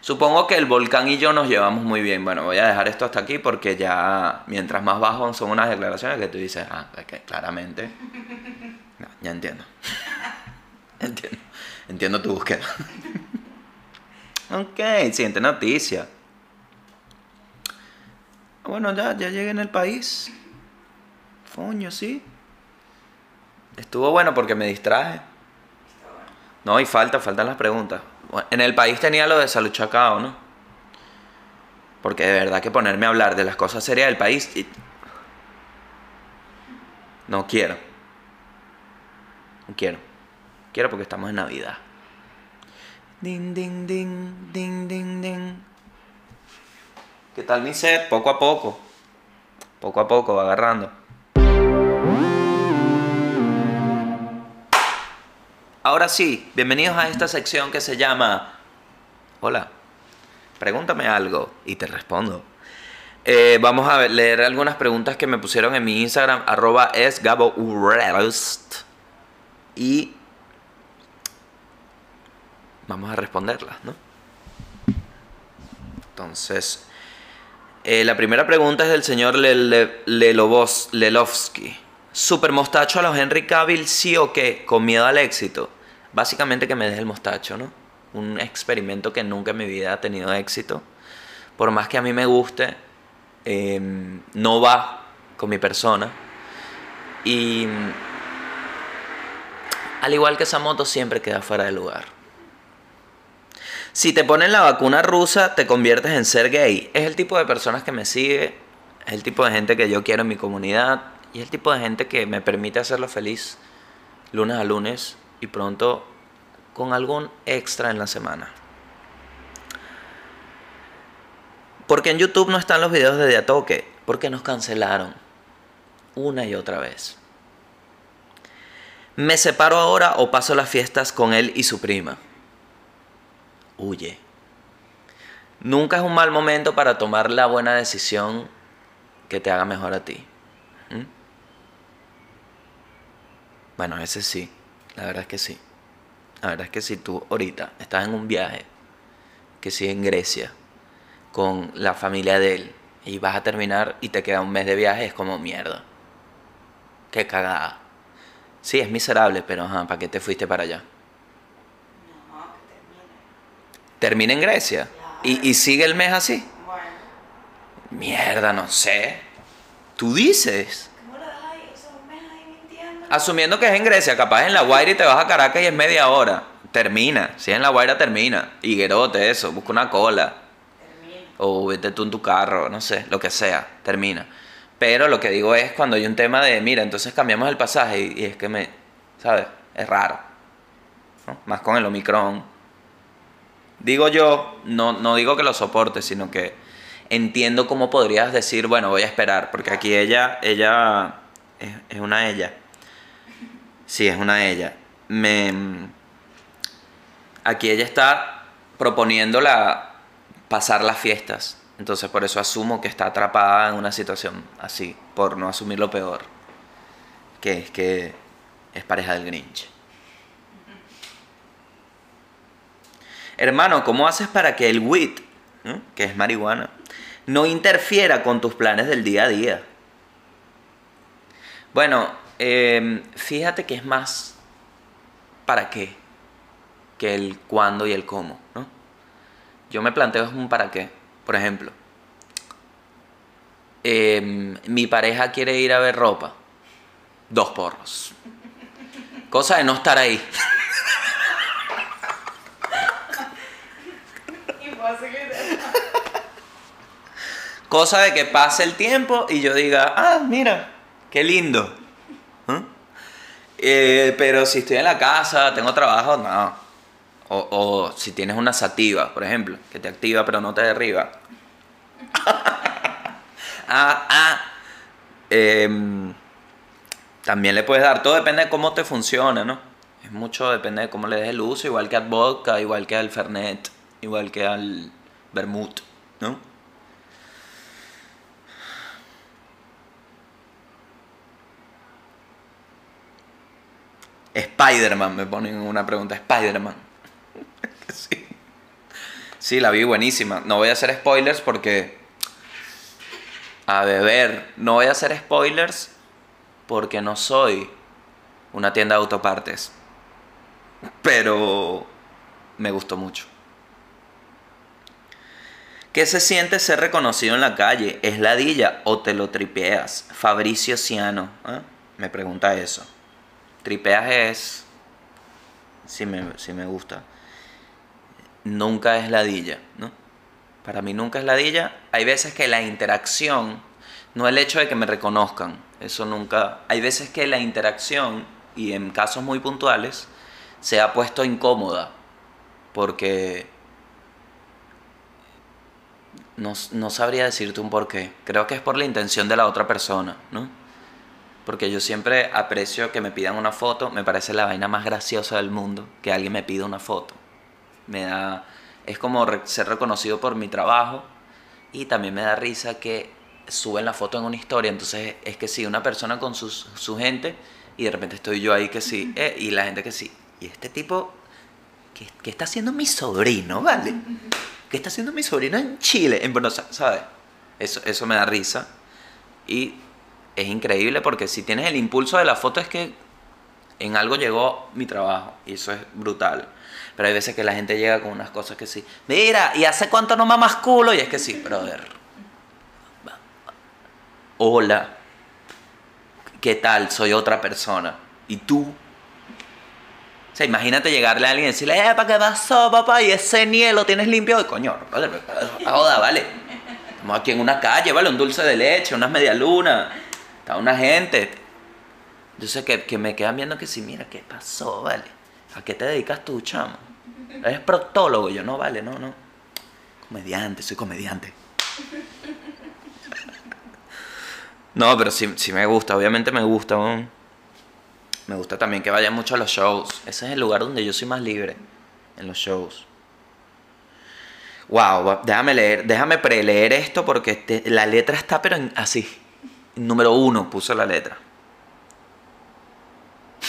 Supongo que el volcán y yo nos llevamos muy bien. Bueno, voy a dejar esto hasta aquí porque ya mientras más bajo son unas declaraciones que tú dices, ah, es que claramente. Ya entiendo. entiendo. Entiendo tu búsqueda. ok, siguiente noticia. Bueno, ya, ya llegué en el país. Coño, sí. Estuvo bueno porque me distraje. No, y falta, faltan las preguntas. En el país tenía lo de salud chacao, ¿no? Porque de verdad que ponerme a hablar de las cosas serias del país. No quiero. No quiero. Quiero porque estamos en Navidad. Ding, ding, ding, ding, ding, ding. ¿Qué tal mi set? Poco a poco. Poco a poco va agarrando. Ahora sí, bienvenidos a esta sección que se llama Hola, pregúntame algo y te respondo. Eh, vamos a leer algunas preguntas que me pusieron en mi Instagram, arroba es Gabo y vamos a responderlas, ¿no? Entonces, eh, la primera pregunta es del señor Lele- Lelobos-. ¿Super mostacho a los Henry Cavill sí o qué? Con miedo al éxito. Básicamente que me deje el mostacho, ¿no? Un experimento que nunca en mi vida ha tenido éxito. Por más que a mí me guste, eh, no va con mi persona. Y al igual que esa moto siempre queda fuera de lugar. Si te ponen la vacuna rusa, te conviertes en ser gay. Es el tipo de personas que me sigue, es el tipo de gente que yo quiero en mi comunidad y es el tipo de gente que me permite hacerlo feliz lunes a lunes y pronto con algún extra en la semana. Porque en YouTube no están los videos de Diatoque, porque nos cancelaron una y otra vez. ¿Me separo ahora o paso las fiestas con él y su prima? Huye. Nunca es un mal momento para tomar la buena decisión que te haga mejor a ti. ¿Mm? Bueno, ese sí. La verdad es que sí. La verdad es que si tú ahorita estás en un viaje, que sí en Grecia, con la familia de él, y vas a terminar y te queda un mes de viaje, es como mierda. Qué cagada. Sí, es miserable, pero ajá, ¿para qué te fuiste para allá? No, que termine. Termina en Grecia. ¿Y, y sigue el mes así? Bueno, Mierda, no sé. Tú dices. ¿cómo lo dejas ahí? Eso es un mes ahí mintiendo. Asumiendo que es en Grecia, capaz en La Guaira y te vas a Caracas y es media hora. Termina. Si es en La Guaira, termina. Higuerote, eso. Busca una cola. Termina. O vete tú en tu carro, no sé, lo que sea. Termina. Pero lo que digo es cuando hay un tema de, mira, entonces cambiamos el pasaje y, y es que me, ¿sabes? Es raro. ¿no? Más con el Omicron. Digo yo, no, no digo que lo soporte, sino que entiendo cómo podrías decir, bueno, voy a esperar, porque aquí ella, ella, es, es una ella. Sí, es una ella. Me, aquí ella está proponiendo la, pasar las fiestas. Entonces por eso asumo que está atrapada en una situación así, por no asumir lo peor, que es que es pareja del Grinch. Hermano, ¿cómo haces para que el WIT, que es marihuana, no interfiera con tus planes del día a día? Bueno, eh, fíjate que es más para qué que el cuándo y el cómo, ¿no? Yo me planteo un para qué. Por ejemplo, em, mi pareja quiere ir a ver ropa. Dos porros. Cosa de no estar ahí. Cosa de que pase el tiempo y yo diga, ah, mira, qué lindo. Eh, pero si estoy en la casa, tengo trabajo, no. O, o si tienes una sativa, por ejemplo, que te activa pero no te derriba. ah, ah. Em, también le puedes dar, todo depende de cómo te funciona, ¿no? Es mucho, depende de cómo le des el uso, igual que al vodka, igual que al fernet, igual que al vermut, ¿no? Spider-Man, me ponen una pregunta. Spider-Man. sí. Sí, la vi buenísima. No voy a hacer spoilers porque. A beber. No voy a hacer spoilers porque no soy una tienda de autopartes. Pero me gustó mucho. ¿Qué se siente ser reconocido en la calle? ¿Es ladilla o te lo tripeas? Fabricio Ciano. ¿eh? Me pregunta eso. Tripeas es. Si me, me gusta. Nunca es ladilla, ¿no? Para mí nunca es ladilla. Hay veces que la interacción, no el hecho de que me reconozcan, eso nunca. Hay veces que la interacción, y en casos muy puntuales, se ha puesto incómoda. Porque. No, no sabría decirte un porqué. Creo que es por la intención de la otra persona, ¿no? Porque yo siempre aprecio que me pidan una foto, me parece la vaina más graciosa del mundo, que alguien me pida una foto. Me da, es como re- ser reconocido por mi trabajo y también me da risa que suben la foto en una historia, entonces es que sí, una persona con sus- su gente y de repente estoy yo ahí que sí, eh, y la gente que sí, y este tipo, ¿qué, qué está haciendo mi sobrino, vale? ¿Qué está haciendo mi sobrino en Chile? En Buenos Aires, ¿sabes? Eso, eso me da risa. Y es increíble porque si tienes el impulso de la foto es que en algo llegó mi trabajo y eso es brutal. Pero hay veces que la gente llega con unas cosas que sí. Mira, ¿y hace cuánto no mamas culo? Y es que sí, brother. Hola. ¿Qué tal? Soy otra persona. ¿Y tú? O sea, imagínate llegarle a alguien y decirle, eh, ¿para qué pasó, papá? Y ese nie lo tienes limpio. Coño, brother, joda, vale. Estamos aquí en una calle, ¿vale? Un dulce de leche, unas medialunas. Está una gente. Yo sé que, que me quedan viendo que sí, mira, ¿qué pasó, vale? ¿A qué te dedicas tú, chamo? Eres proctólogo. Yo, no, vale, no, no. Comediante, soy comediante. No, pero sí, sí me gusta, obviamente me gusta. Me gusta también que vayan mucho a los shows. Ese es el lugar donde yo soy más libre, en los shows. Wow, déjame leer, déjame preleer esto porque este- la letra está pero en- así. Número uno puso la letra.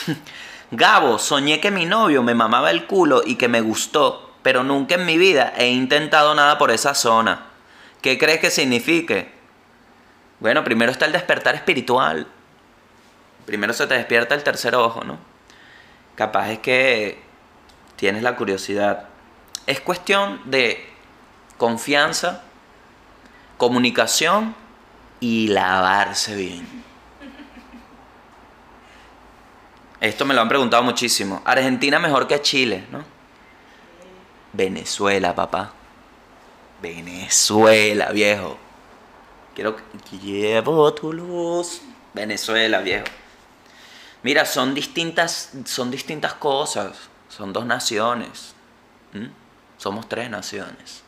Gabo, soñé que mi novio me mamaba el culo y que me gustó, pero nunca en mi vida he intentado nada por esa zona. ¿Qué crees que signifique? Bueno, primero está el despertar espiritual. Primero se te despierta el tercer ojo, ¿no? Capaz es que tienes la curiosidad. Es cuestión de confianza, comunicación y lavarse bien. Esto me lo han preguntado muchísimo. Argentina mejor que Chile, ¿no? Venezuela, papá. Venezuela, viejo. Quiero que llevo tu luz. Venezuela, viejo. Mira, son distintas, son distintas cosas. Son dos naciones. Somos tres naciones.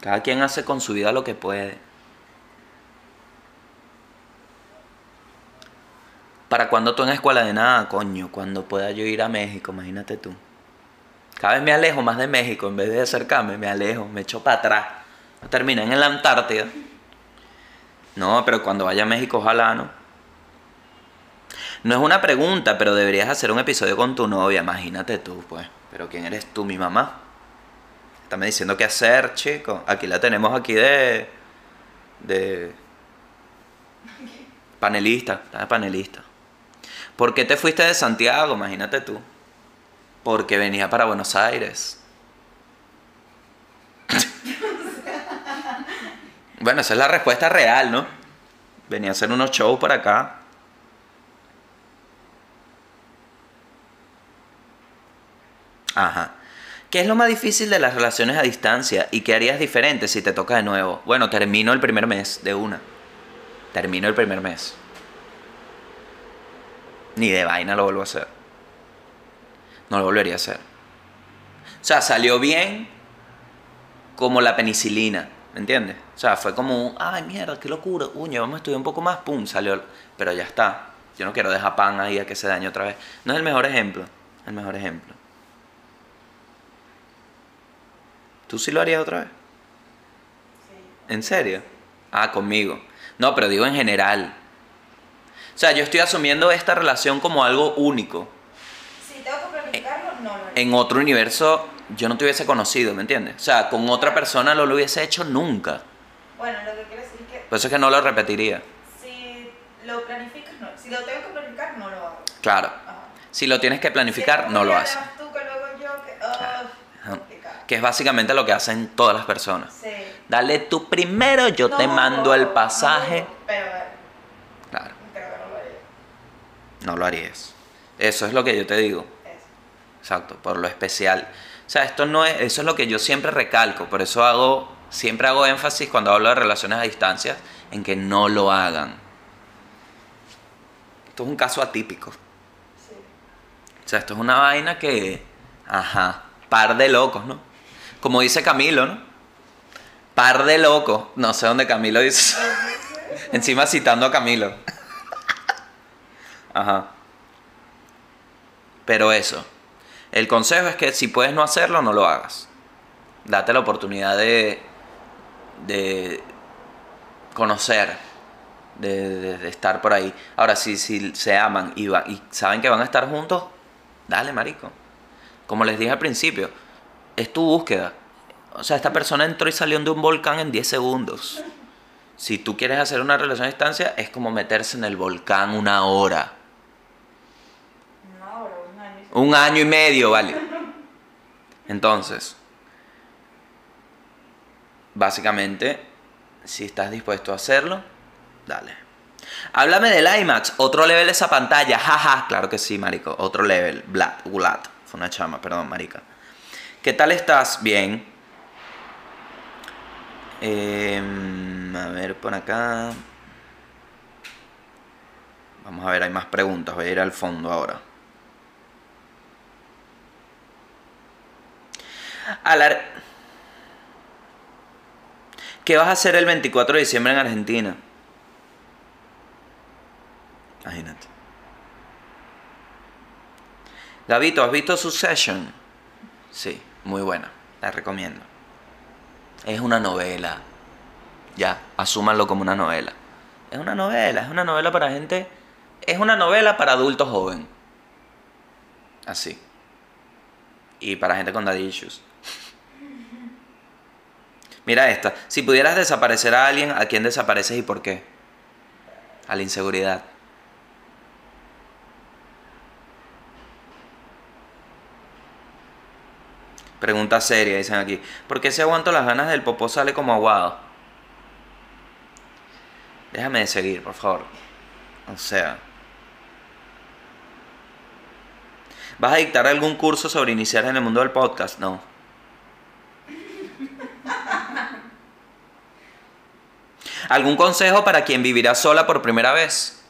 Cada quien hace con su vida lo que puede. ¿Para cuando tú en escuela de nada, coño? Cuando pueda yo ir a México, imagínate tú. Cada vez me alejo más de México, en vez de acercarme, me alejo, me echo para atrás. Terminé en la Antártida. No, pero cuando vaya a México, ojalá, ¿no? No es una pregunta, pero deberías hacer un episodio con tu novia, imagínate tú, pues. Pero ¿quién eres tú, mi mamá? Está me diciendo qué hacer, chico. Aquí la tenemos aquí de... de... panelista, está de panelista. ¿Por qué te fuiste de Santiago? Imagínate tú. Porque venía para Buenos Aires. bueno, esa es la respuesta real, ¿no? Venía a hacer unos shows por acá. Ajá. ¿Qué es lo más difícil de las relaciones a distancia y qué harías diferente si te toca de nuevo? Bueno, termino el primer mes de una. Termino el primer mes. Ni de vaina lo vuelvo a hacer. No lo volvería a hacer. O sea, salió bien como la penicilina, ¿me entiendes? O sea, fue como, un, ay, mierda, qué locura, uña, vamos a estudiar un poco más, pum, salió. Pero ya está. Yo no quiero dejar pan ahí a que se dañe otra vez. No es el mejor ejemplo, el mejor ejemplo. ¿Tú sí lo harías otra vez? Sí. ¿En serio? Ah, conmigo. No, pero digo en general. O sea, yo estoy asumiendo esta relación como algo único. Si tengo que planificarlo, no lo haré. En otro universo yo no te hubiese conocido, ¿me entiendes? O sea, con otra persona no lo hubiese hecho nunca. Bueno, lo que quiero decir es que Por eso es que no lo repetiría. si lo planificas, no. Si lo tengo que planificar, no lo hago. Claro. Ajá. Si lo tienes que planificar, Si no lo haces. "Ya, tú, que luego yo, que... complicado. Que es básicamente lo que hacen todas las personas. Sí. Dale tú primero, yo te No, mando el no, pasaje. pero eh, Claro, creo que no lo haría. No lo harías. Eso es lo que yo te digo. Exacto, por lo especial. O sea, esto no es, eso es lo que yo siempre recalco, por eso hago, siempre hago énfasis cuando hablo de relaciones a distancia, en que no lo hagan. Esto es un caso atípico. Sí. O sea, esto es una vaina que, ajá, par de locos, ¿no? Como dice Camilo, ¿no? Par de locos. No sé dónde Camilo dice. Encima citando a Camilo. Ajá. Pero eso. El consejo es que si puedes no hacerlo, no lo hagas. Date la oportunidad de, de conocer, de, estar por ahí. Ahora, si, si se aman y, y saben que van a estar juntos, dale, marico. Como les dije al principio, es tu búsqueda. O sea, esta persona entró y salió de un volcán en 10 segundos. Si tú quieres hacer una relación a distancia, es como meterse en el volcán. Una hora, un año. Y medio, vale. Entonces, básicamente, si estás dispuesto a hacerlo, dale. Háblame del IMAX, otro level de esa pantalla, jaja, claro que sí, marico, otro level, Blat, fue una chama, perdón, marica. ¿Qué tal estás? Bien. Em, a ver, por acá. Vamos a ver, hay más preguntas, voy a ir al fondo ahora. Alar- ¿Qué vas a hacer el 24 de diciembre en Argentina? Imagínate. Gabito, ¿has visto Succession? Sí, muy buena. La recomiendo. Es una novela. Ya, asúmanlo como una novela. Es una novela, es una novela para gente. Es una novela para adultos joven. Así. Y para gente con daddy issues. Mira esta. Si pudieras desaparecer a alguien, ¿a quién desapareces y por qué? A la inseguridad. Pregunta seria, dicen aquí. ¿Por qué si aguanto las ganas del popó sale como aguado? Déjame de seguir, por favor. O sea. ¿Vas a dictar algún curso sobre iniciar en el mundo del podcast? No. ¿Algún consejo para quien vivirá sola por primera vez?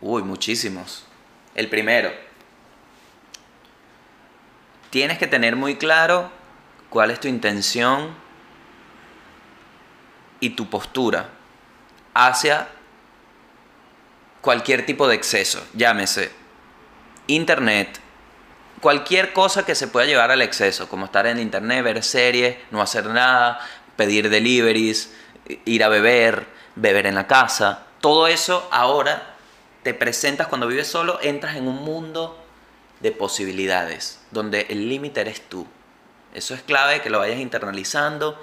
Uy, muchísimos. El primero. Tienes que tener muy claro cuál es tu intención y tu postura hacia cualquier tipo de exceso. Llámese internet, cualquier cosa que se pueda llevar al exceso, como estar en internet, ver series, no hacer nada, pedir deliveries, ir a beber, beber en la casa. Todo eso ahora te presentas cuando vives solo, entras en un mundo de posibilidades, donde el límite eres tú. Eso es clave que lo vayas internalizando.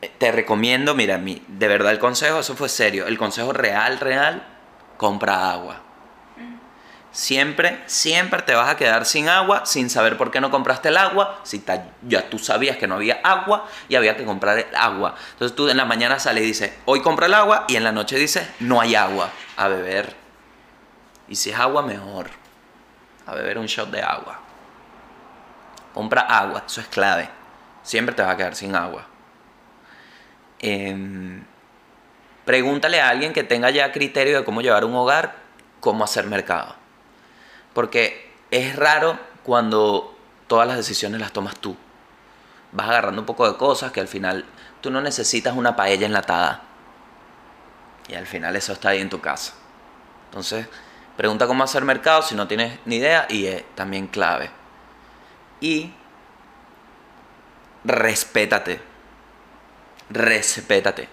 Eh, Te recomiendo, mira, mi, de verdad el consejo, eso fue serio, el consejo real, real, compra agua. Siempre, siempre te vas a quedar sin agua, sin saber por qué no compraste el agua, si ya tú sabías que no había agua y había que comprar el agua. Entonces tú en la mañana sales y dices, hoy compra el agua y en la noche dices, no hay agua, a beber. Y si es agua, mejor, a beber un shot de agua. Compra agua, eso es clave. Siempre te vas a quedar sin agua. Em, pregúntale a alguien que tenga ya criterio de cómo llevar un hogar, cómo hacer mercado. Porque es raro cuando todas las decisiones las tomas tú. Vas agarrando un poco de cosas que al final tú no necesitas una paella enlatada. Y al final eso está ahí en tu casa. Entonces, pregunta cómo hacer mercado si no tienes ni idea y es también clave. Y respétate. Respétate.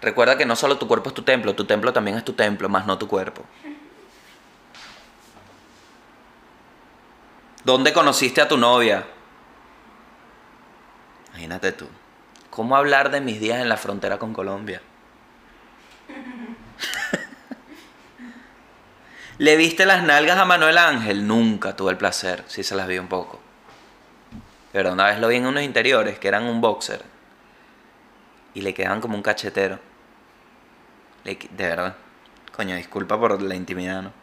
Recuerda que no solo tu cuerpo es tu templo, tu templo también es tu templo, más no tu cuerpo. ¿Dónde conociste a tu novia? Imagínate tú. ¿Cómo hablar de mis días en la frontera con Colombia? ¿Le viste las nalgas a Manuel Ángel? Nunca tuve el placer, sí se las vi un poco. Pero una vez lo vi en unos interiores que eran un boxer. Y le quedaban como un cachetero. De verdad. Coño, disculpa por la intimidad, ¿no?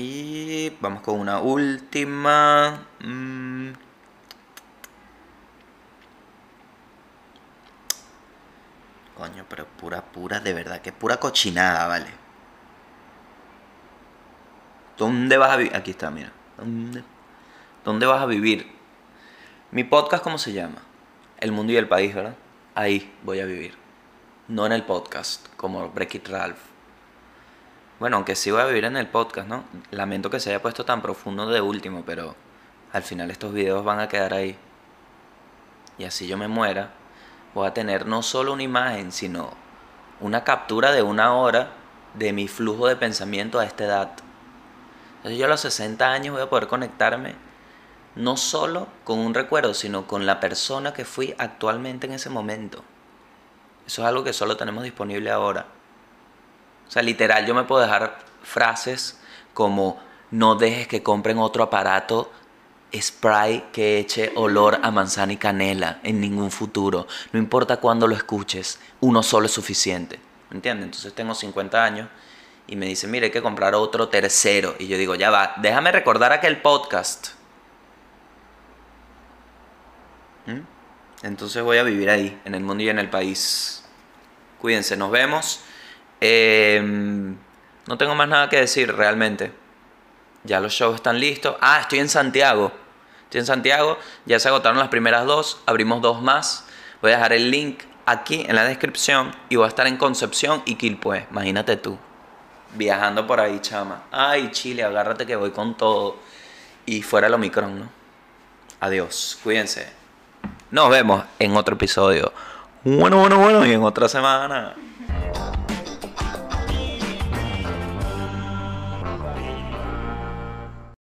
Y vamos con una última. Mm. Coño, pero pura, pura, de verdad, que pura cochinada, vale. ¿Dónde vas a vivir? Aquí está, mira. ¿Dónde, ¿Dónde vas a vivir? Mi podcast, ¿cómo se llama? El mundo y el país, ¿verdad? Ahí voy a vivir. no en el podcast, como Break It Ralph. Bueno, aunque sí voy a vivir en el podcast, ¿no? Lamento que se haya puesto tan profundo de último, pero al final estos videos van a quedar ahí. Y así yo me muera, voy a tener no solo una imagen, sino una captura de una hora de mi flujo de pensamiento a esta edad. Entonces yo a los 60 años voy a poder conectarme no solo con un recuerdo, sino con la persona que fui actualmente en ese momento. Eso es algo que solo tenemos disponible ahora. O sea, literal, yo me puedo dejar frases como no dejes que compren otro aparato spray que eche olor a manzana y canela en ningún futuro. No importa cuándo lo escuches, uno solo es suficiente. ¿Me entiendes? Entonces tengo 50 años y me dice, mire, hay que comprar otro tercero. Y yo digo, ya va, déjame recordar aquel podcast. ¿Mm? Entonces voy a vivir ahí, en el mundo y en el país. Cuídense, nos vemos. Em, no tengo más nada que decir realmente. Ya los shows están listos. Ah, estoy en Santiago. Estoy en Santiago. Ya se agotaron las primeras dos. Abrimos dos más. Voy a dejar el link aquí en la descripción. Y voy a estar en Concepción y Quilpué. Imagínate tú. Viajando por ahí, chama. Ay, Chile, agárrate que voy con todo. Y fuera el Omicron, ¿no? Adiós. Cuídense. Nos vemos en otro episodio. Bueno, bueno, bueno. Y en otra semana.